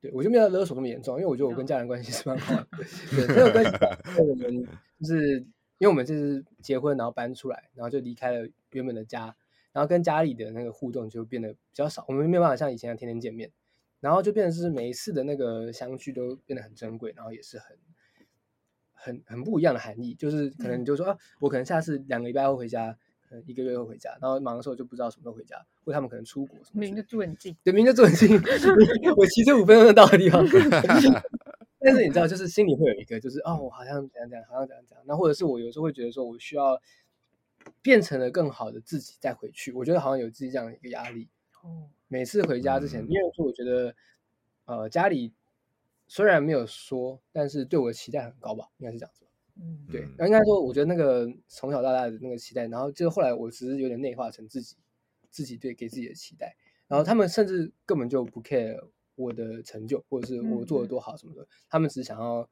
对，我就没有勒索那么严重，因为我觉得我跟家人关系是蛮好的，对，没有关系。我们 就是。因为我们这次结婚，然后搬出来，然后就离开了原本的家，然后跟家里的那个互动就变得比较少。我们没有办法像以前一样天天见面，然后就变成是每一次的那个相聚都变得很珍贵，然后也是很很很不一样的含义。就是可能你就说啊，我可能下次两个礼拜后回家，一个月会回家，然后忙的时候就不知道什么时候回家，或者他们可能出国什么。明明就住很近，对，明明就住很近，我骑车五分钟就到的地方。但是你知道，就是心里会有一个，就是哦，我好像怎样怎样，好像怎样怎样。那或者是我有时候会觉得说，我需要变成了更好的自己再回去。我觉得好像有自己这样的一个压力。哦，每次回家之前，因为说我觉得，呃，家里虽然没有说，但是对我的期待很高吧，应该是这样子。嗯，对。那应该说，我觉得那个从小到大的那个期待，然后就后来我只是有点内化成自己自己对给自己的期待，然后他们甚至根本就不 care。我的成就，或者是我做的多好什么的，嗯、他们只是想要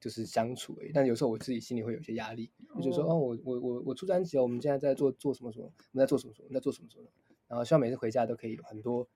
就是相处而已。但有时候我自己心里会有些压力，哦、就说哦，我我我我出专辑了，我们现在在做做什么什么，我们在做什么什么，我们在做什么什么。然后希望每次回家都可以有很多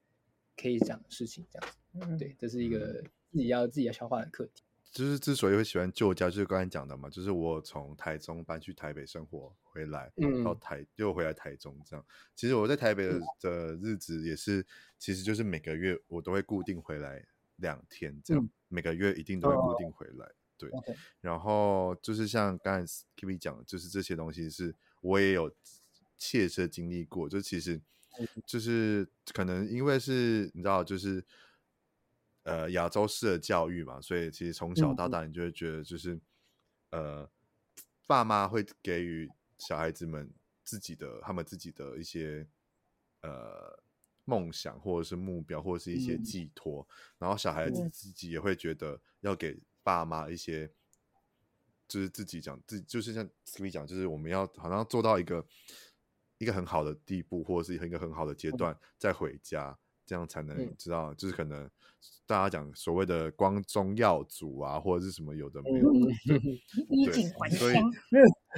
可以讲的事情，这样子。嗯、对，这是一个自己要自己要消化的课题。就是之所以会喜欢旧家，就是刚才讲的嘛，就是我从台中搬去台北生活回来，嗯，到台又回来台中这样。其实我在台北的的日子也是，其实就是每个月我都会固定回来两天这样，嗯、每个月一定都会固定回来。哦、对，Okay. 然后就是像刚才 Kimi 讲的，就是这些东西是我也有切身经历过，就其实就是可能因为是你知道就是。呃，亚洲式的教育嘛，所以其实从小到大，你就会觉得就是，嗯、呃，爸妈会给予小孩子们自己的、他们自己的一些呃梦想，或者是目标，或者是一些寄托，嗯、然后小孩子自己也会觉得要给爸妈一些，就是自己讲自，就是像 Skippy 讲，就是我们要好像做到一个一个很好的地步，或者是一个很好的阶段再回家。这样才能知道，嗯、就是可能大家讲所谓的光宗耀祖啊，或者是什么有的没有的，衣锦还乡，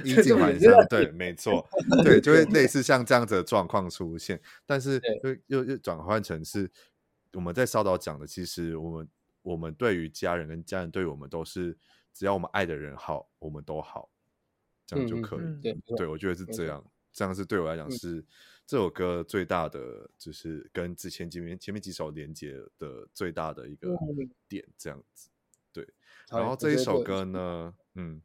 衣锦还乡，对，没错，对，就会类似像这样子的状况出现，但是又又又转换成是我们在稍早讲的，其实我们我们对于家人跟家人对我们都是，只要我们爱的人好，我们都好，这样就可以，对，对我觉得是这样，这样是对我来讲是。这首歌最大的就是跟之前前面前面几首连接的最大的一个点，这样子，对。然后这一首歌呢，嗯，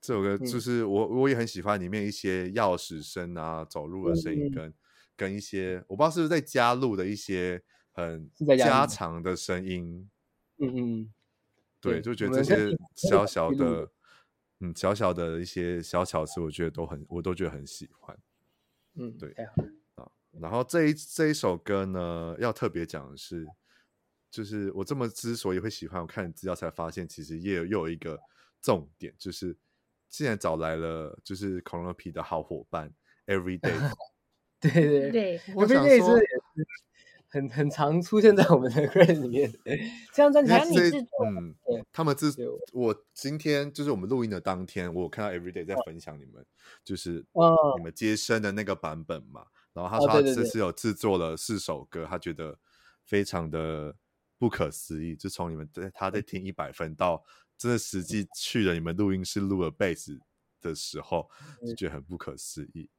这首歌就是我我也很喜欢里面一些钥匙声啊、走路的声音，跟跟一些我不知道是不是在加入的一些很家常的声音，嗯嗯，对，就觉得这些小小的，嗯，小小的一些小巧思，我觉得都很，我都觉得很喜欢。嗯，对啊，然后这一这一首歌呢，要特别讲的是，就是我这么之所以会喜欢，我看资料才发现，其实也有又有一个重点，就是既然找来了就是恐龙皮的好伙伴，Everyday，对对 对，我想说。很很常出现在我们的 歌里面，这样专辑你制作，嗯，他们制作。我今天就是我们录音的当天，我有看到 Everyday 在分享你们，就是你们接生的那个版本嘛。然后他说他这次有制作了四首歌，他觉得非常的不可思议。就从你们在他在听一百分到真的实际去了你们录音室录了贝斯的时候，就觉得很不可思议。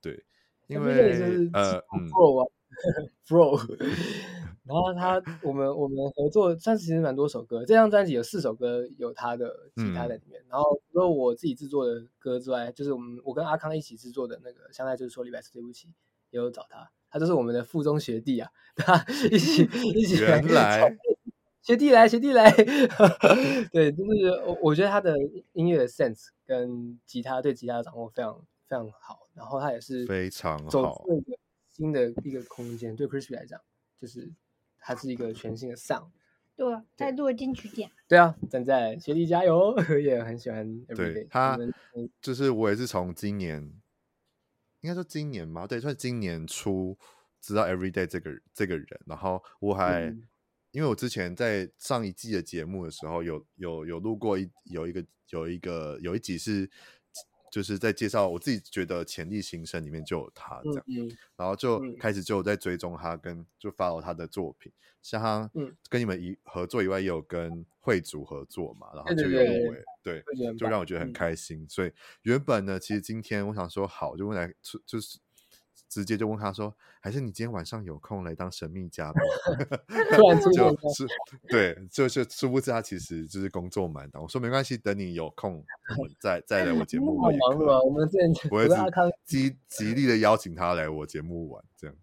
对，因为呃嗯。Bro，然后他我们我们合作算是其实蛮多首歌，这张专辑有四首歌有他的吉他在里面。嗯、然后除了我自己制作的歌之外，就是我们我跟阿康一起制作的那个，相爱就是说礼拜四对不起，也有找他，他就是我们的附中学弟啊，他 一起一起来，来学弟来学弟来，对，就是我我觉得他的音乐的 sense 跟吉他对吉他的掌握非常非常好，然后他也是非常好，新的一个空间，对 Crispy 来讲就是。它是一个全新的 sound，对啊，再录金曲奖，对啊，站在学弟加油，也很喜欢。对他，就是我也是从今年，应该说今年嘛，对，算今年初知道 Everyday 这个这个人，然后我还、嗯、因为我之前在上一季的节目的时候有，有有有录过一有一个有一个有一集是。就是在介绍我自己觉得潜力新生里面就有他这样，然后就开始就有在追踪他跟就 follow 他的作品，嗯、像他跟你们一合作以外，也有跟惠祖合作嘛，然后就有入围，对，就让我觉得很开心。嗯、所以原本呢，其实今天我想说好，就未来就是。直接就问他说：“还是你今天晚上有空来当神秘嘉宾？” 突然 出就是对，就是殊不知他其实就是工作满的。我说没关系，等你有空，我们再再来我节目玩。好忙啊！我们之前我会极极力的邀请他来我节目玩，这样。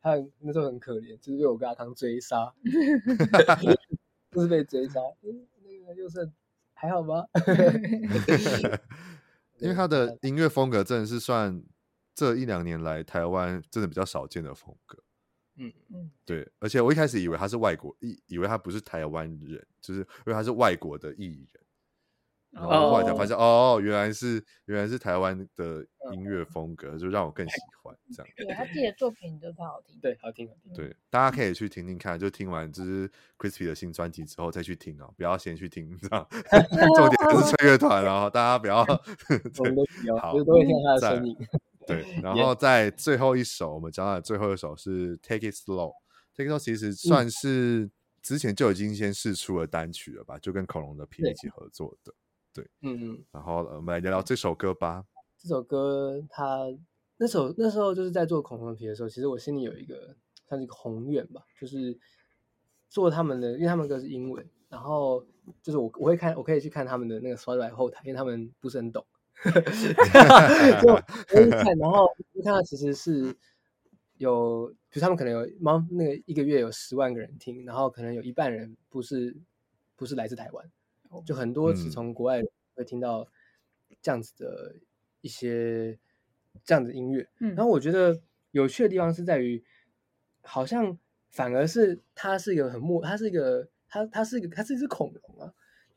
他那时候很可怜，就是被我跟阿康追杀，就是被追杀。那个又是还好吗？因为他的音乐风格真的是算。这一两年来，台湾真的比较少见的风格，嗯嗯，对，而且我一开始以为他是外国，以以为他不是台湾人，就是因为他是外国的艺人，然后后来才发现，哦，哦，原来是原来是台湾的音乐风格，嗯、就让我更喜欢 这样。对他自己的作品都很好听，对，好听好听。对，大家可以去听听看，就听完就是 Crispy 的新专辑之后再去听哦，不要先去听，重点就是吹乐团，然后大家不要，对好，都会听他的声音。对，然后在最后一首，我们讲的最后一首是 Take It Slow。Take It Slow 其实算是之前就已经先试出了单曲了吧，就跟恐龙的皮一起合作的。对，嗯嗯。然后我们来聊聊这首歌吧。这首歌，它那首那时候就是在做恐龙的皮的时候，其实我心里有一个算是一个宏愿吧，就是做他们的，因为他们歌是英文，然后就是我我会看，我可以去看他们的那个 Spotify 后台，因为他们不是很懂。就 我一看，然后就看到其实是有，就他们可能有猫那个一个月有十万个人听，然后可能有一半人不是不是来自台湾，就很多是从国外会听到这样子的一些这样子的音乐。然后我觉得有趣的地方是在于，好像反而是它是一个很陌，它是一个它它是一个它是一只恐龙啊。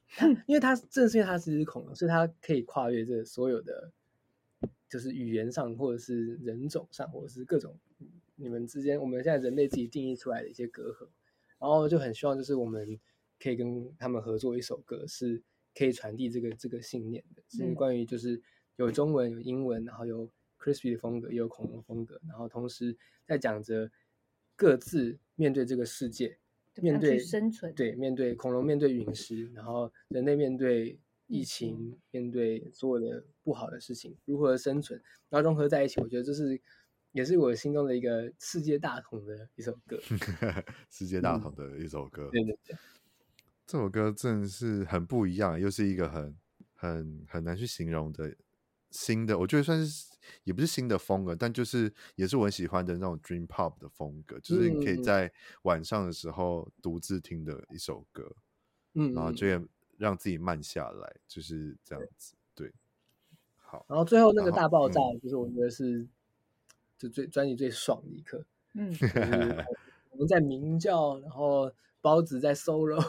它，因为它正是因为它是一只恐龙，所以它可以跨越这所有的，就是语言上，或者是人种上，或者是各种你们之间，我们现在人类自己定义出来的一些隔阂。然后就很希望，就是我们可以跟他们合作一首歌，是可以传递这个这个信念的，是关于就是有中文、有英文，然后有 Crispy 的风格，也有恐龙风格，然后同时在讲着各自面对这个世界。面对生存，对面对恐龙，面对陨石，然后人类面对疫情，嗯、面对所有的不好的事情，如何生存，然后融合在一起，我觉得这是也是我心中的一个世界大同的一首歌，世界大同的一首歌。嗯、对对对，这首歌真的是很不一样，又是一个很很很难去形容的。新的，我觉得算是也不是新的风格，但就是也是我很喜欢的那种 dream pop 的风格，就是你可以在晚上的时候独自听的一首歌，嗯，然后就让自己慢下来，就是这样子，对，好。然后最后那个大爆炸，就是我觉得是就最专辑最爽的一刻，嗯，我们在鸣叫，然后包子在 solo，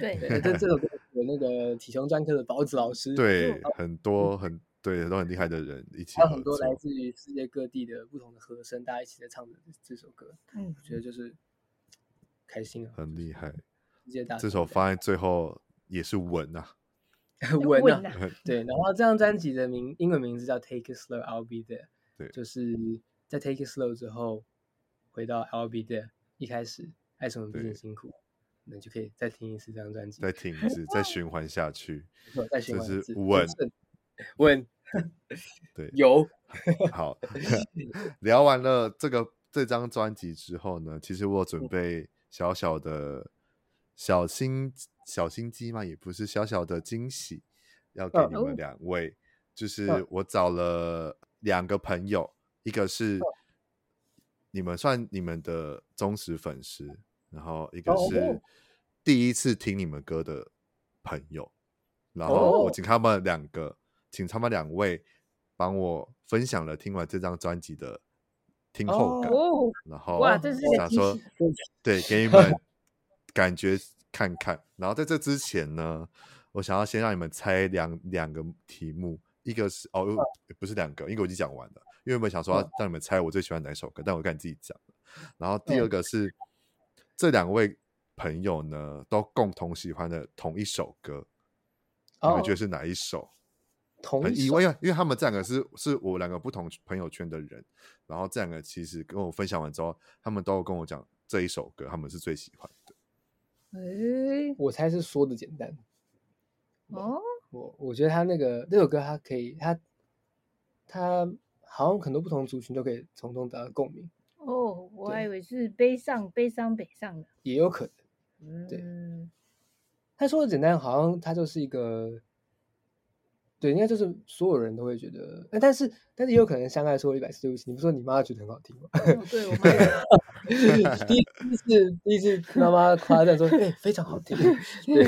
对，对，这这首歌有那个体熊专科的包子老师，对，很多很。对，都很厉害的人一起，还有很多来自于世界各地的不同的和声，大家一起在唱的这首歌，嗯，我觉得就是开心啊，很厉害。世界大，这首放在最后也是稳啊，稳啊，对。然后这张专辑的名英文名字叫 Take It Slow, I'll Be There，对，就是在 Take It Slow 之后回到 I'll Be There，一开始爱什么毕竟辛苦，那就可以再听一次这张专辑，再听一次，再循环下去，再循环一次，稳。问，对，有。好，聊完了这个这张专辑之后呢，其实我准备小小的小心小心机嘛，也不是小小的惊喜，要给你们两位。哦、就是我找了两个朋友，一个是你们算你们的忠实粉丝，然后一个是。第一次听你们歌的朋友，然后我请他们两个，请他们两位帮我分享了听完这张专辑的。听后感，哦、然后哇，这是想说，对，给你们感觉看看。然后在这之前呢，我想要先让你们猜两两个题目，一个是哦，不是两个，因为我已经讲完了。因为我想说要让你们猜我最喜欢哪首歌，但我看你自己讲。然后第二个是、嗯、这两位朋友呢都共同喜欢的同一首歌，哦、你们觉得是哪一首？很意外，因为因为他们这两个是是我两个不同朋友圈的人，然后这两个其实跟我分享完之后，他们都跟我讲这一首歌他们是最喜欢的。诶，我猜是说的简单。哦，我我觉得他那个那首歌，他可以，他他好像很多不同族群都可以从中得到共鸣。哦，我还以为是悲伤悲伤北上的，也有可能。对，他说的简单，好像他就是一个。对，应该就是所有人都会觉得，哎，但是但是也有可能相爱说一百次对不起，你不说你妈觉得很好听吗？哦、对，我妈 第一次第一次妈妈夸赞说，哎，非常好听。对，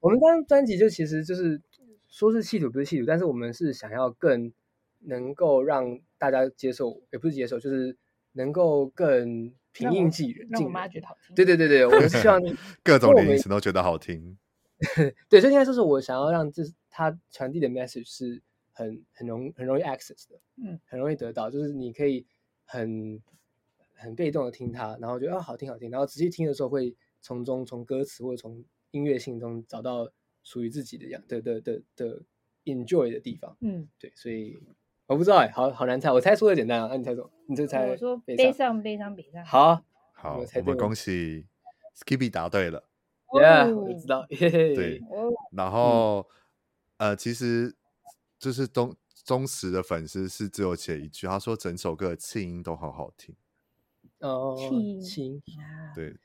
我们这张专辑就其实就是说是气土不是气土，但是我们是想要更能够让大家接受，也不是接受，就是能够更平易近人，让我妈觉得好听。对对对对，我们是希望 各种年龄层都觉得好听。对，所以应该就是我想要让这他传递的 message 是很很容很容易 access 的，嗯，很容易得到，就是你可以很很被动的听它，然后觉得啊好听好听，然后仔细听的时候会从中从歌词或者从音乐性中找到属于自己的样的的的的 enjoy 的地方，嗯，对，所以我不知道哎，好好难猜，我猜出的简单啊，那你猜什么？你这猜？我说悲伤悲伤悲伤。好，好，我们恭喜 Skippy 答对了。Yeah，我知道。对，然后，呃，其实就是忠忠实的粉丝是只有写一句，他说整首歌的气音都好好听。哦，气音，对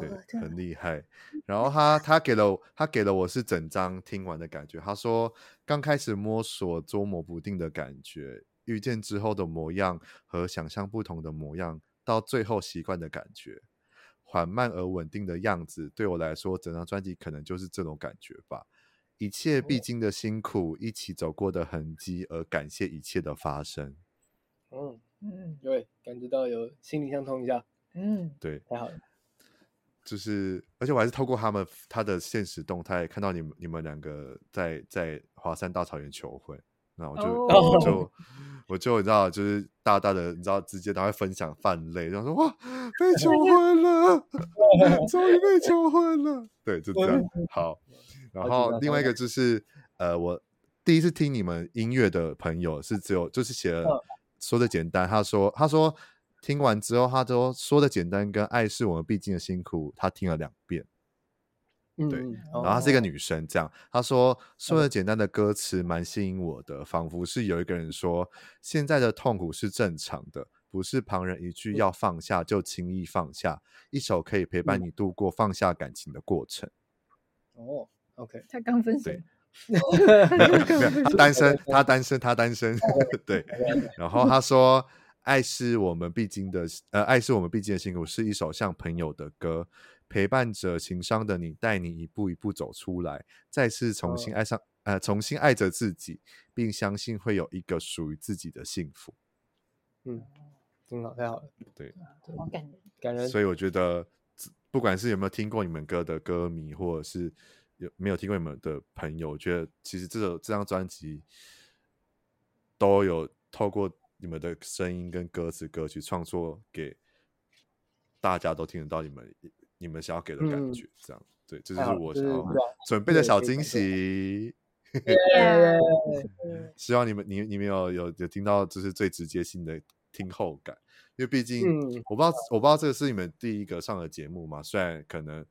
对，很厉害。然后他他给了他给了我是整张听完的感觉。他说刚开始摸索捉摸不定的感觉，遇见之后的模样和想象不同的模样，到最后习惯的感觉。缓慢而稳定的样子，对我来说，整张专辑可能就是这种感觉吧。一切必经的辛苦，一起走过的痕迹，而感谢一切的发生。嗯嗯，对，感觉到有心灵相通一下。嗯，对，太好了。就是，而且我还是透过他们他的现实动态看到你们你们两个在在华山大草原求婚。那我就、oh. 我就 我就你知道，就是大大的你知道，直接他会分享泛泪，然后说哇，被求婚了，终于被求婚了。对，就这样。好，然后另外一个就是呃，我第一次听你们音乐的朋友是只有就是写了说的简单，他说他说听完之后，他都说的简单跟爱是我们必经的辛苦，他听了两遍。对，然后她是一个女生，这样她说说的简单的歌词蛮吸引我的，仿佛是有一个人说现在的痛苦是正常的，不是旁人一句要放下就轻易放下，一首可以陪伴你度过放下感情的过程。哦，OK，他刚分手，对，单身，他单身，他单身，对，然后他说爱是我们必经的，呃，爱是我们必经的辛苦，是一首像朋友的歌。陪伴着情伤的你，带你一步一步走出来，再次重新爱上，哦、呃，重新爱着自己，并相信会有一个属于自己的幸福。嗯，真的，太好了。对，好感人，感人。所以我觉得，不管是有没有听过你们歌的歌迷，或者是有没有听过你们的朋友，我觉得其实这首这张专辑都有透过你们的声音跟歌词歌曲创作给大家都听得到你们。你们想要给的感觉，这样、嗯、对，这就是我想要准备的小惊喜。希望你们，你你们有有有听到，就是最直接性的听后感，因为毕竟、嗯、我不知道，我不知道这个是你们第一个上的节目嘛，虽然可能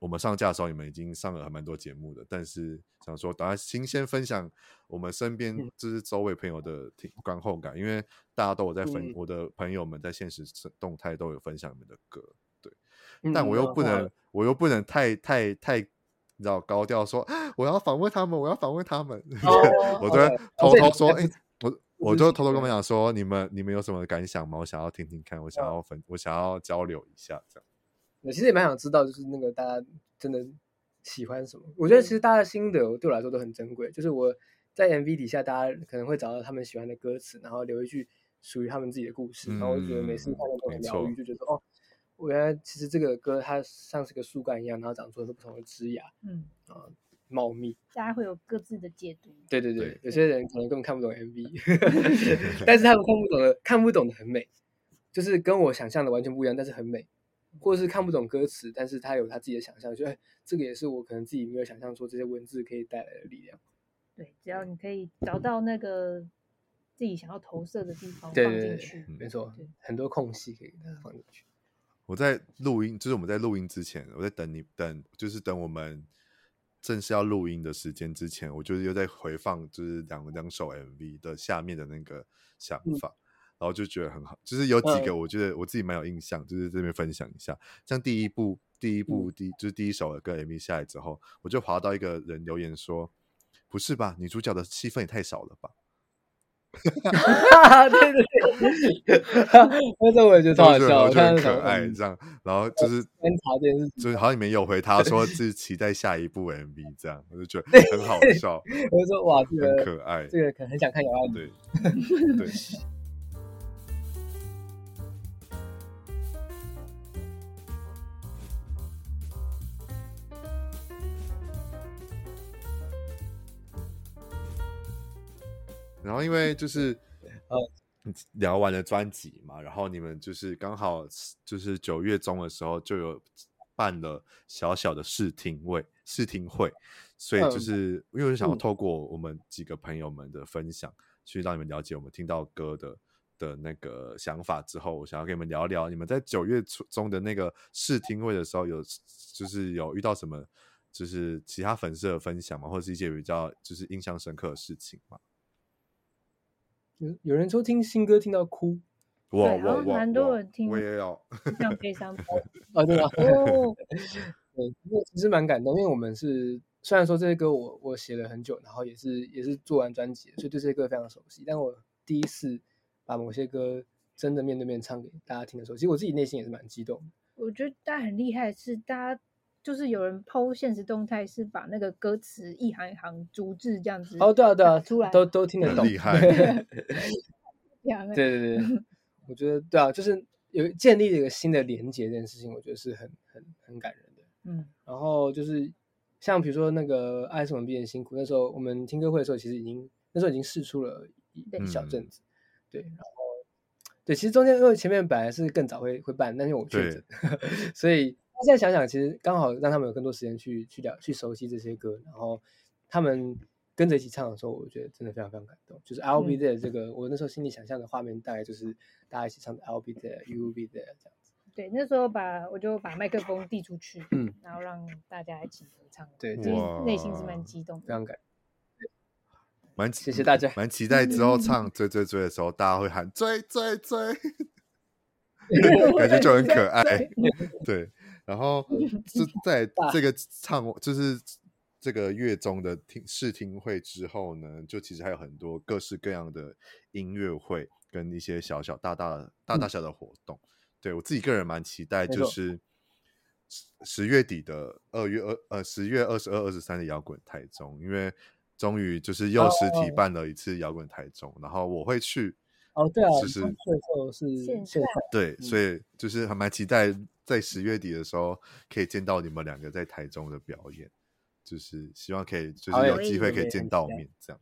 我们上架的时候，你们已经上了还蛮多节目的，但是想说，大家新鲜分享我们身边就是周围朋友的听观后感，因为大家都有在分，我的朋友们在现实动态都有分享你们的歌，对，但我又不能，我又不能太太太，你知道高调说我要访问他们，我要访问他们，我就偷偷说，哎，我 我就偷偷跟他们讲说，你们你们有什么感想吗？我想要听听看，我想要分，我想要交流一下，这样。我其实也蛮想知道，就是那个大家真的喜欢什么？我觉得其实大家的心得对我来说都很珍贵。就是我在 MV 底下，大家可能会找到他们喜欢的歌词，然后留一句属于他们自己的故事。然后我觉得每次看到都很疗愈，就觉得哦，我原来其实这个歌它像是个树干一样，然后长出了不同的枝芽，嗯啊，茂密。大家会有各自的解读。对对对，有些人可能根本看不懂 MV，但是他们看不懂的，看不懂的很美，就是跟我想象的完全不一样，但是很美。或者是看不懂歌词，但是他有他自己的想象，就哎，这个也是我可能自己没有想象说这些文字可以带来的力量。对，只要你可以找到那个自己想要投射的地方放进去，没错，很多空隙可以给它放进去。我在录音，就是我们在录音之前，我在等你等，就是等我们正式要录音的时间之前，我就是又在回放，就是两两首 MV 的下面的那个想法。嗯然后就觉得很好，就是有几个我觉得我自己蛮有印象，嗯、就是这边分享一下。像第一部，第一部第就是第一首的歌 MV 下来之后，我就滑到一个人留言说：“不是吧，女主角的戏份也太少了吧？”对对对，那时候我也觉得 超好笑，我觉得很可爱这样。然后就是观察这件事，就是好像你没有回他 说是期待下一部 MV 这样，我就觉得很好笑。我就说哇，这个很可爱，这个可能很想看有爱。对对。然后因为就是 呃聊完了专辑嘛，然后你们就是刚好就是九月中的时候就有办了小小的试听会试听会，所以就是因为我想要透过我们几个朋友们的分享，去让你们了解我们听到歌的的那个想法之后，我想要跟你们聊聊，你们在九月初中的那个试听会的时候有就是有遇到什么就是其他粉丝的分享吗？或者是一些比较就是印象深刻的事情吗？有有人说听新歌听到哭，对，然后蛮多人听，我也要这样悲伤 啊，对吧？哦，对，其实蛮感动，因为我们是虽然说这些歌我我写了很久，然后也是也是做完专辑，所以对这些歌非常熟悉。但我第一次把某些歌真的面对面唱给大家听的时候，其实我自己内心也是蛮激动。我觉得大家很厉害，是大家。就是有人 PO 现实动态，是把那个歌词一行一行逐字这样子哦，对啊对啊，出来都都听得懂，厉害。对对对，我觉得对啊，就是有建立了一个新的连接这件事情，我觉得是很很很感人的。嗯，然后就是像比如说那个爱是我们毕业辛苦，那时候我们听歌会的时候，其实已经那时候已经试出了一一小阵子，对，然后对，其实中间因为前面本来是更早会会办，但是我确诊，所以。现在想想，其实刚好让他们有更多时间去去了去熟悉这些歌，然后他们跟着一起唱的时候，我觉得真的非常非常感动。就是 I'll be there 这个，嗯、我那时候心里想象的画面，大概就是大家一起唱的 I'll be there，You will be there 这样子。对，那时候把我就把麦克风递出去，嗯，然后让大家一起合唱。对，其实内心是蛮激动的，非常感。蛮谢谢大家，蛮期待之后唱追追追的时候，大家会喊追追追，感觉就很可爱。对。然后 就在这个唱，就是这个月中的听试听会之后呢，就其实还有很多各式各样的音乐会跟一些小小大大大大小的活动。嗯、对我自己个人蛮期待，就是十月底的二月二呃十月二十二、二十三的摇滚台中，因为终于就是又实体办了一次摇滚台中，哦、然后我会去。哦，对啊，就是最后是线上，对，所以就是还蛮期待在十月底的时候可以见到你们两个在台中的表演，就是希望可以就是有机会可以见到面这样，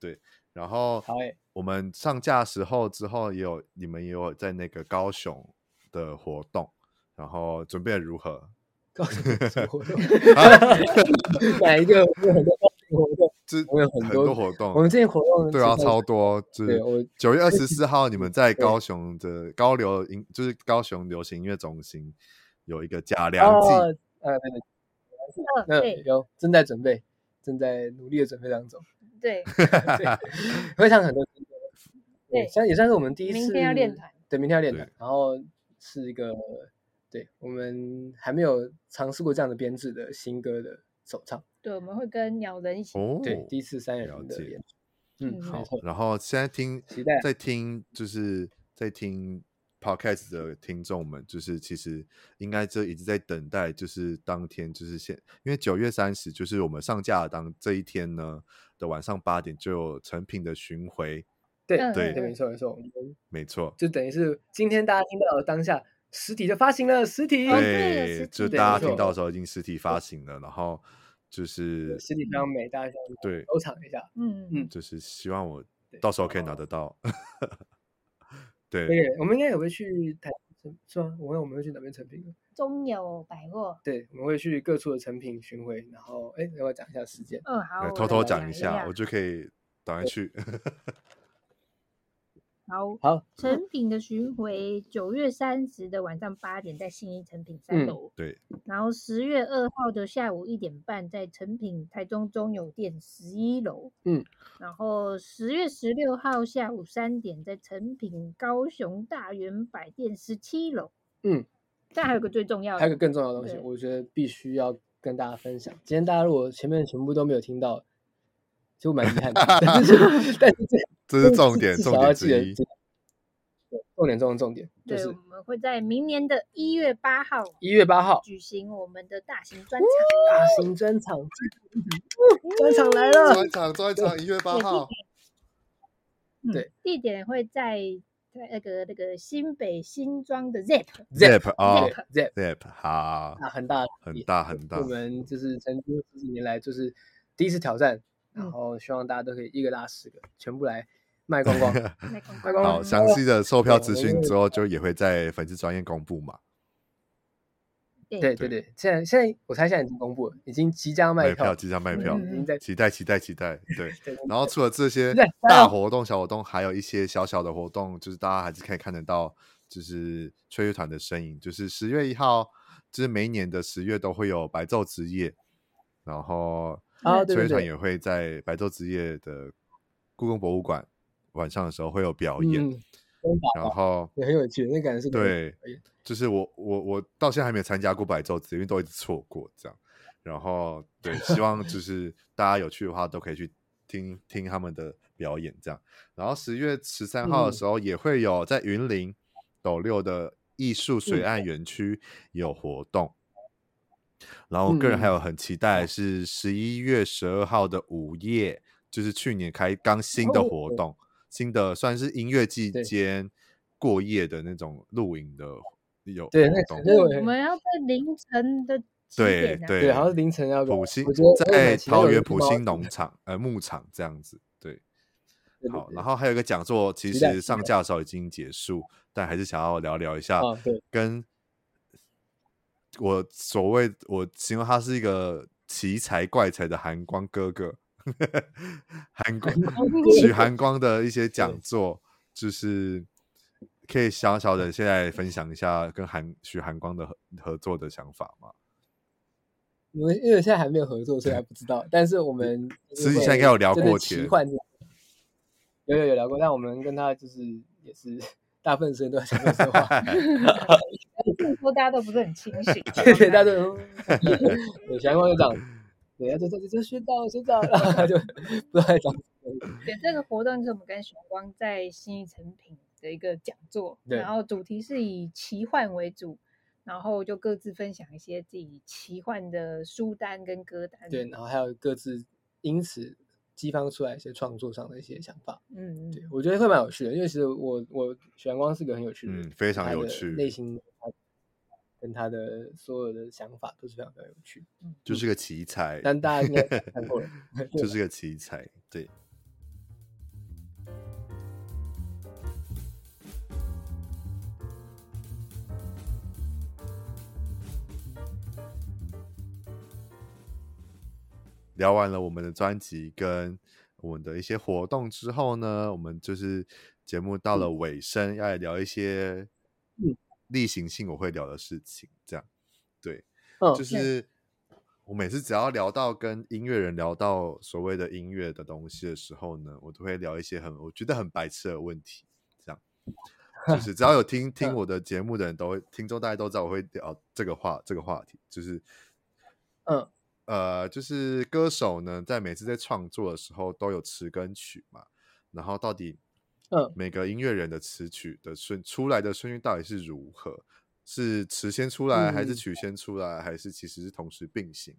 对。然后我们上架时候之后也有你们也有在那个高雄的活动，然后准备的如何？高雄的活动，哪一个？活动，这我有很多活动。我们这些活动对啊，超多。就是九月二十四号，你们在高雄的高流音，就是高雄流行音乐中心有一个假良季。呃，对对嗯，对，有正在准备，正在努力的准备当中。对，会唱很多新歌。对，算也算是我们第一次。明天要练团。对，明天要练团，然后是一个，对我们还没有尝试过这样的编制的新歌的首唱。对，我们会跟鸟人一起。哦，对，第一次三人的演出。嗯，好。然后现在听，在听，就是在听 podcast 的听众们，就是其实应该就一直在等待，就是当天，就是现，因为九月三十就是我们上架的当这一天呢的晚上八点就有成品的巡回。对对对，没错没错，没错，就等于是今天大家听到的当下，实体就发行了，实体，对，就大家听。到的时候已经实体发行了，然后就是实体非常美，大家想对。收藏一下，嗯。嗯，就是希望我到时候可以拿得到，对，对，我们应该也会去台，是吗？我问我们会去哪边成品？中友百货，对，我们会去各处的成品巡回，然后哎，要不要讲一下时间？嗯，好，偷偷讲一下，我就可以赶快去。好好，成品的巡回九月三十的晚上八点在信义成品三楼，嗯，对。然后十月二号的下午一点半在成品台中中友店十一楼，嗯。然后十月十六号下午三点在成品高雄大圆百店十七楼，嗯。但还有个最重要的，还有个更重要的东西，我觉得必须要跟大家分享。今天大家如果前面全部都没有听到，就蛮遗憾的。但是，但是这。这是重点，重点之一。重点重点重点，对，我们会在明年的一月八号，一月八号举行我们的大型专场。大型专场，专场来了！专场，专场，一月八号。对，地点会在那个那个新北新庄的 ZEP，ZEP 啊，ZEP，好，很大，很大，很大。我们就是曾经十几年来就是第一次挑战，然后希望大家都可以一个拉十个，全部来。卖光光，卖光光。好，详细的售票资讯之后就也会在粉丝专页公布嘛。对对对，现在现在我猜现在已经公布了，已经即将卖票，即将卖票，期待期待期待。对，然后除了这些大活动、小活动，还有一些小小的活动，就是大家还是可以看得到，就是吹乐团的身影。就是十月一号，就是每一年的十月都会有白昼之夜，然后吹乐团也会在白昼之夜的故宫博物馆。晚上的时候会有表演，嗯、然后也很有趣，那感觉是对，就是我我我到现在还没有参加过白昼子，因为都一直错过这样。然后对，希望就是大家有趣的话，都可以去听听他们的表演这样。然后十月十三号的时候也会有在云林斗六的艺术水岸园区有活动。嗯、然后我个人还有很期待是十一月十二号的午夜，就是去年开刚新的活动。哦新的算是音乐季间过夜的那种露营的有对，那我们要在凌晨的对对，好像凌晨要普星在桃园普星农场呃牧场这样子 对，好，然后还有一个讲座，其实上架的时候已经结束，但还是想要聊聊一下，跟我所谓我形容他是一个奇才怪才的韩光哥哥。韩光许韩光的一些讲座，就是可以小小的现在分享一下跟韩许韩光的合合作的想法吗？我们因为现在还没有合作，所以还不知道。但是我们实际上应该有聊过天，有有有聊过。但我们跟他就是也是 大部分时间都在讲这些话，说大家都不是很清醒，对对，大家都许韩 光就讲。对啊，这这这学到了，学到了，就不太讲。对，这个活动是我们跟熊光在新一成品的一个讲座，然后主题是以奇幻为主，然后就各自分享一些自己奇幻的书单跟歌单。对，然后还有各自因此激发出来一些创作上的一些想法。嗯嗯，对，我觉得会蛮有趣的，因为其实我我许韩光是个很有趣的人，嗯，非常有趣，内心。跟他的所有的想法都是非常非常有趣，就是个奇才。但大家应该看过了 就是个奇才。对。聊完了我们的专辑跟我们的一些活动之后呢，我们就是节目到了尾声，要来聊一些。例行性我会聊的事情，这样，对，嗯、就是我每次只要聊到跟音乐人聊到所谓的音乐的东西的时候呢，我都会聊一些很我觉得很白痴的问题，这样。就是只要有听听我的节目的人都会，听众大家都知道我会聊这个话这个话题，就是嗯。呃，就是歌手呢在每次在创作的时候都有词跟曲嘛，然后到底嗯每个音乐人的词曲的顺出来的顺序到底是如何？是词先出来，还是曲先出来，嗯、还是其实是同时并行？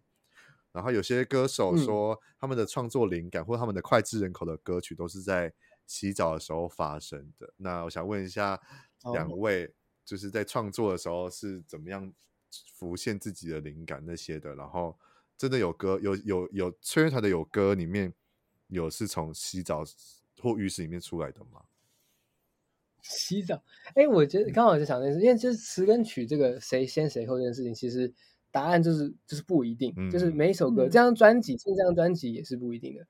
然后有些歌手说，他们的创作灵感、嗯、或他们的脍炙人口的歌曲都是在洗澡的时候发生的。那我想问一下两位，就是在创作的时候是怎么样浮现自己的灵感那些的？然后真的有歌有有有吹乐团的有歌里面有是从洗澡或浴室里面出来的吗？洗澡，哎、欸，我觉得刚好就想这件事，因为就是词跟曲这个谁先谁后这件事情，其实答案就是就是不一定，嗯、就是每一首歌，这张专辑，这张专辑也是不一定的。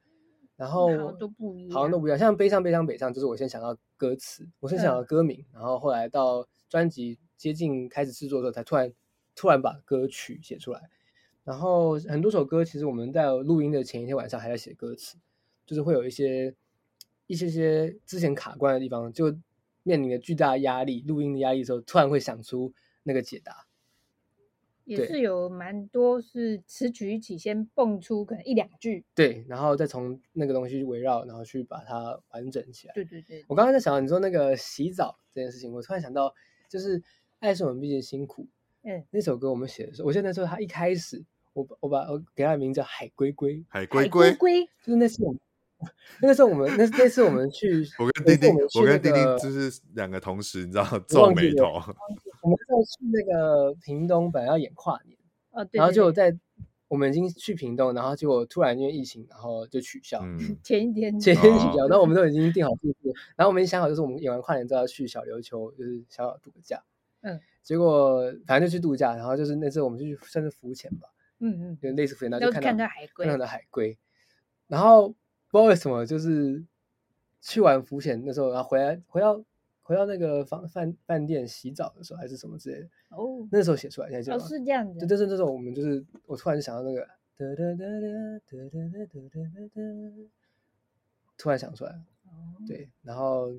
然后好像都不一样，好像都不一样。像悲伤悲伤北上，就是我先想到歌词，我先想到歌名，嗯、然后后来到专辑接近开始制作的时候，才突然突然把歌曲写出来。然后很多首歌，其实我们在录音的前一天晚上还在写歌词，就是会有一些一些些之前卡关的地方就。面临着巨大压力，录音的压力的时候，突然会想出那个解答，也是有蛮多是词曲一起先蹦出可能一两句，对，然后再从那个东西围绕，然后去把它完整起来。对对对，我刚刚在想你说那个洗澡这件事情，我突然想到，就是《爱是我们毕竟辛苦》嗯，那首歌我们写的时候，我记得那时候他一开始，我我把我给他的名字叫海龟龟，海龟龟龟，就是那次我们。那个时候我们那那次我们去，我跟丁丁，我跟丁丁就是两个同时，你知道皱眉头。我们在去那个屏东，本来要演跨年，然后就在我们已经去屏东，然后结果突然因为疫情，然后就取消。前一天，前一天取消，那我们都已经订好住宿，然后我们想好，就是我们演完跨年之后要去小琉球，就是小小度个假。嗯，结果反正就去度假，然后就是那次我们就去算是浮潜吧。嗯嗯，就类似浮潜，然后就看到海龟，看到海龟，然后。不知道为什么，就是去完浮潜那时候，然后回来，回到回到那个房饭饭店洗澡的时候，还是什么之类的。哦，那时候写出来，现在就哦，是这样子。就就是那时候，我们就是我突然想到那个哒哒哒哒哒哒哒哒哒哒，突然想出来。哦，对，然后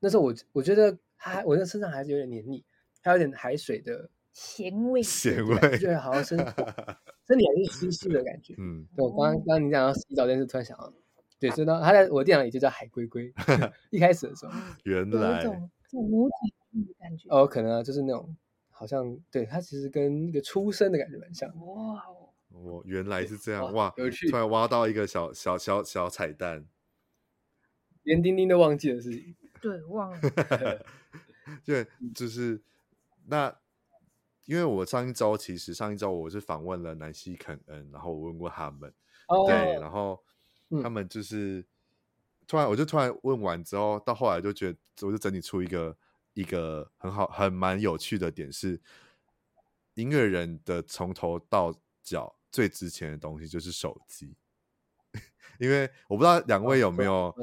那时候我我觉得还我那身上还是有点黏腻，还有点海水的咸味，咸味，对，好像身 身体还是湿湿的感觉。嗯，对，我刚刚刚你讲到洗澡这件事，突然想到。对，所以呢，他在我电脑里就叫海龟龟。一开始的时候，原来有种母体的感觉。哦，可能啊，就是那种好像，对，他其实跟一个出生的感觉蛮像。哇哦，原来是这样哇！有趣，突然挖到一个小小小小彩蛋，连丁丁都忘记的事情。对，忘了。对，就是那，因为我上一周其实上一周我是访问了南希肯恩，然后我问过他们，哦、对，然后。他们就是、嗯、突然，我就突然问完之后，到后来就觉得，我就整理出一个一个很好、很蛮有趣的点是，音乐人的从头到脚最值钱的东西就是手机，因为我不知道两位有没有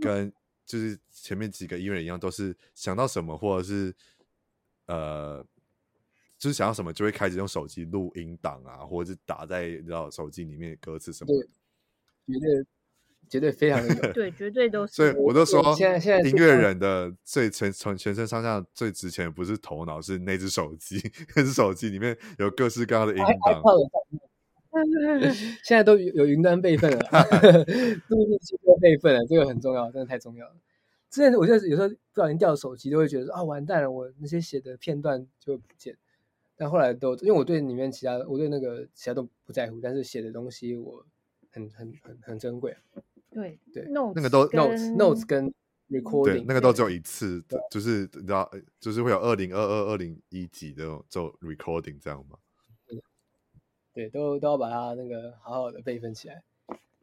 跟就是前面几个音乐人一样，都是想到什么或者是呃，就是想到什么就会开始用手机录音档啊，或者是打在你知道手机里面的歌词什么的，绝对。绝对非常的有，对，绝对都是。所以我都说，现在现在音乐人的最全全全身上下最值钱的不是头脑，是那只手机。那只手机里面有各式各样的音档。现在都有云端备份了，录进去都备份了，这个很重要，真的太重要了。之前我就是有时候不小心掉手机，都会觉得说啊，完蛋了，我那些写的片段就不见。但后来都因为我对里面其他，我对那个其他都不在乎，但是写的东西我很很很很珍贵。对对，那个都 notes notes 跟 recording，对，那个都只有一次，就是你知道，就是会有二零二二、二零一几的做 recording 这样吗？对，都都要把它那个好好的备份起来，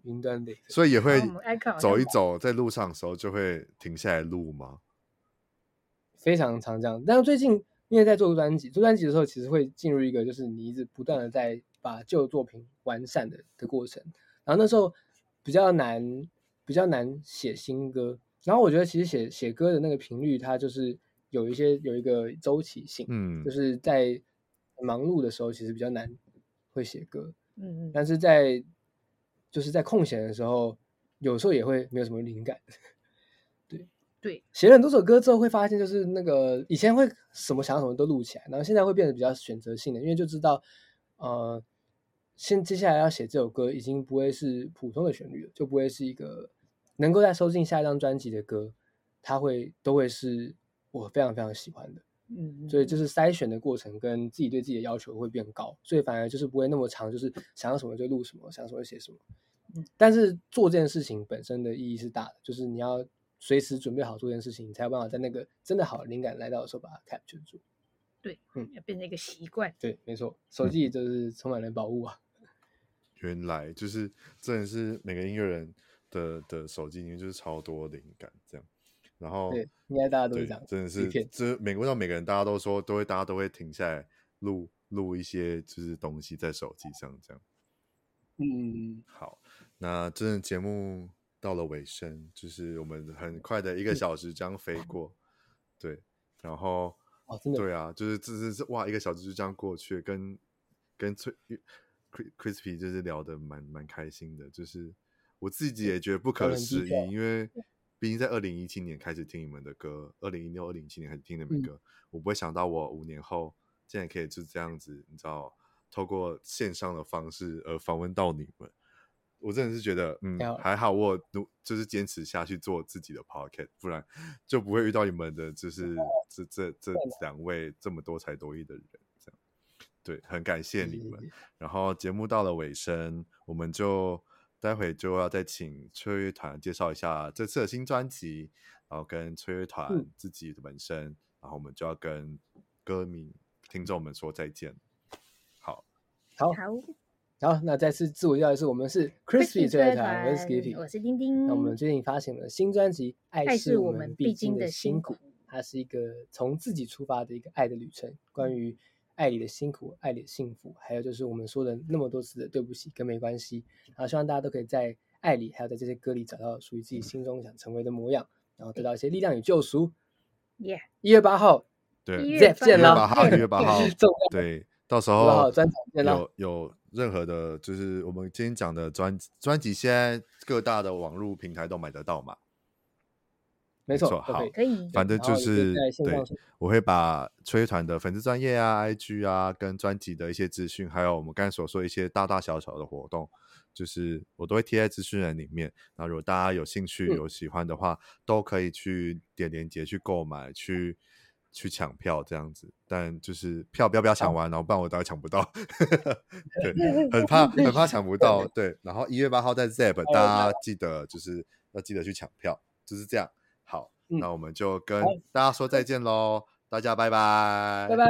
云端的。所以也会走一走，在路上的时候就会停下来录吗？非常常这样，但是最近因为在做专辑，做专辑的时候，其实会进入一个就是你一直不断的在把旧作品完善的的过程，然后那时候。比较难，比较难写新歌。然后我觉得，其实写写歌的那个频率，它就是有一些有一个周期性。嗯，就是在忙碌的时候，其实比较难会写歌。嗯嗯，但是在就是在空闲的时候，有时候也会没有什么灵感。对对，写了很多首歌之后，会发现就是那个以前会什么想什么都录起来，然后现在会变得比较选择性的，因为就知道呃，现接下来要写这首歌已经不会是普通的旋律了，就不会是一个能够再收进下一张专辑的歌，它会都会是我非常非常喜欢的。嗯，所以就是筛选的过程跟自己对自己的要求会变高，所以反而就是不会那么长，就是想要什么就录什么，想什么就写什么。嗯，但是做这件事情本身的意义是大的，就是你要随时准备好做这件事情，你才有办法在那个真的好的灵感来到的时候把它 capture 住。对，嗯，要变成一个习惯。对，没错，手机就是充满了宝物啊。原来就是真的是每个音乐人的的手机里面就是超多灵感这样。然后，对，应该大家都是这样，真的是，这每个到每个人，大家都说，都会，大家都会停下来录录一些就是东西在手机上，这样。嗯，好，那真的节目到了尾声，就是我们很快的一个小时将飞过，嗯、对，然后，哦，真的，对啊，就是这这这哇，一个小时就这样过去，跟跟崔 Crispy 就是聊得蛮蛮开心的，就是我自己也觉得不可思议，因为。毕竟在二零一七年开始听你们的歌，二零一六、二零一七年开始听你们的歌，嗯，我不会想到我五年后竟然可以就这样子，你知道，透过线上的方式而访问到你们，我真的是觉得，嗯，还好我努就是坚持下去做自己的 pocket，不然就不会遇到你们的，就是这这这两位这么多才多艺的人，这样，对，很感谢你们。然后节目到了尾声，我们就。待会就要再请吹乐团介绍一下这次的新专辑，然后跟吹乐团自己的本身，嗯，然后我们就要跟歌迷、听众们说再见。好，好，好，好，那再次自我介绍一次，我们是 Crispy 吹乐团，我是 Skippy，我是丁丁。那我们最近发行了新专辑《爱是我们必经的辛苦》，它是一个从自己出发的一个爱的旅程，关于。爱里的辛苦，爱里的幸福，还有就是我们说的那么多次的对不起跟没关系。然后希望大家都可以在爱里，还有在这些歌里找到属于自己心中想成为的模样，然后得到一些力量与救赎。耶！一月八号，对，一月见了，一月八号，对，到时候专场见了。有有任何的，就是我们今天讲的专专辑，现在各大的网络平台都买得到嘛？没错，好，可以。反正就是对，我会把吹乐团的粉丝专业啊、IG 啊，跟专辑的一些资讯，还有我们刚才所说一些大大小小的活动，就是我都会贴在资讯栏里面。然后如果大家有兴趣、有喜欢的话，嗯、都可以去点链接去购买、去去抢票这样子。但就是票不要不要抢完，然后不然我大概抢不到。对，很怕 很怕抢不到。对，然后一月八号在 ZEP，大家记得就是要记得去抢票，就是这样。好，那我们就跟大家说再见喽，大家拜拜，拜拜。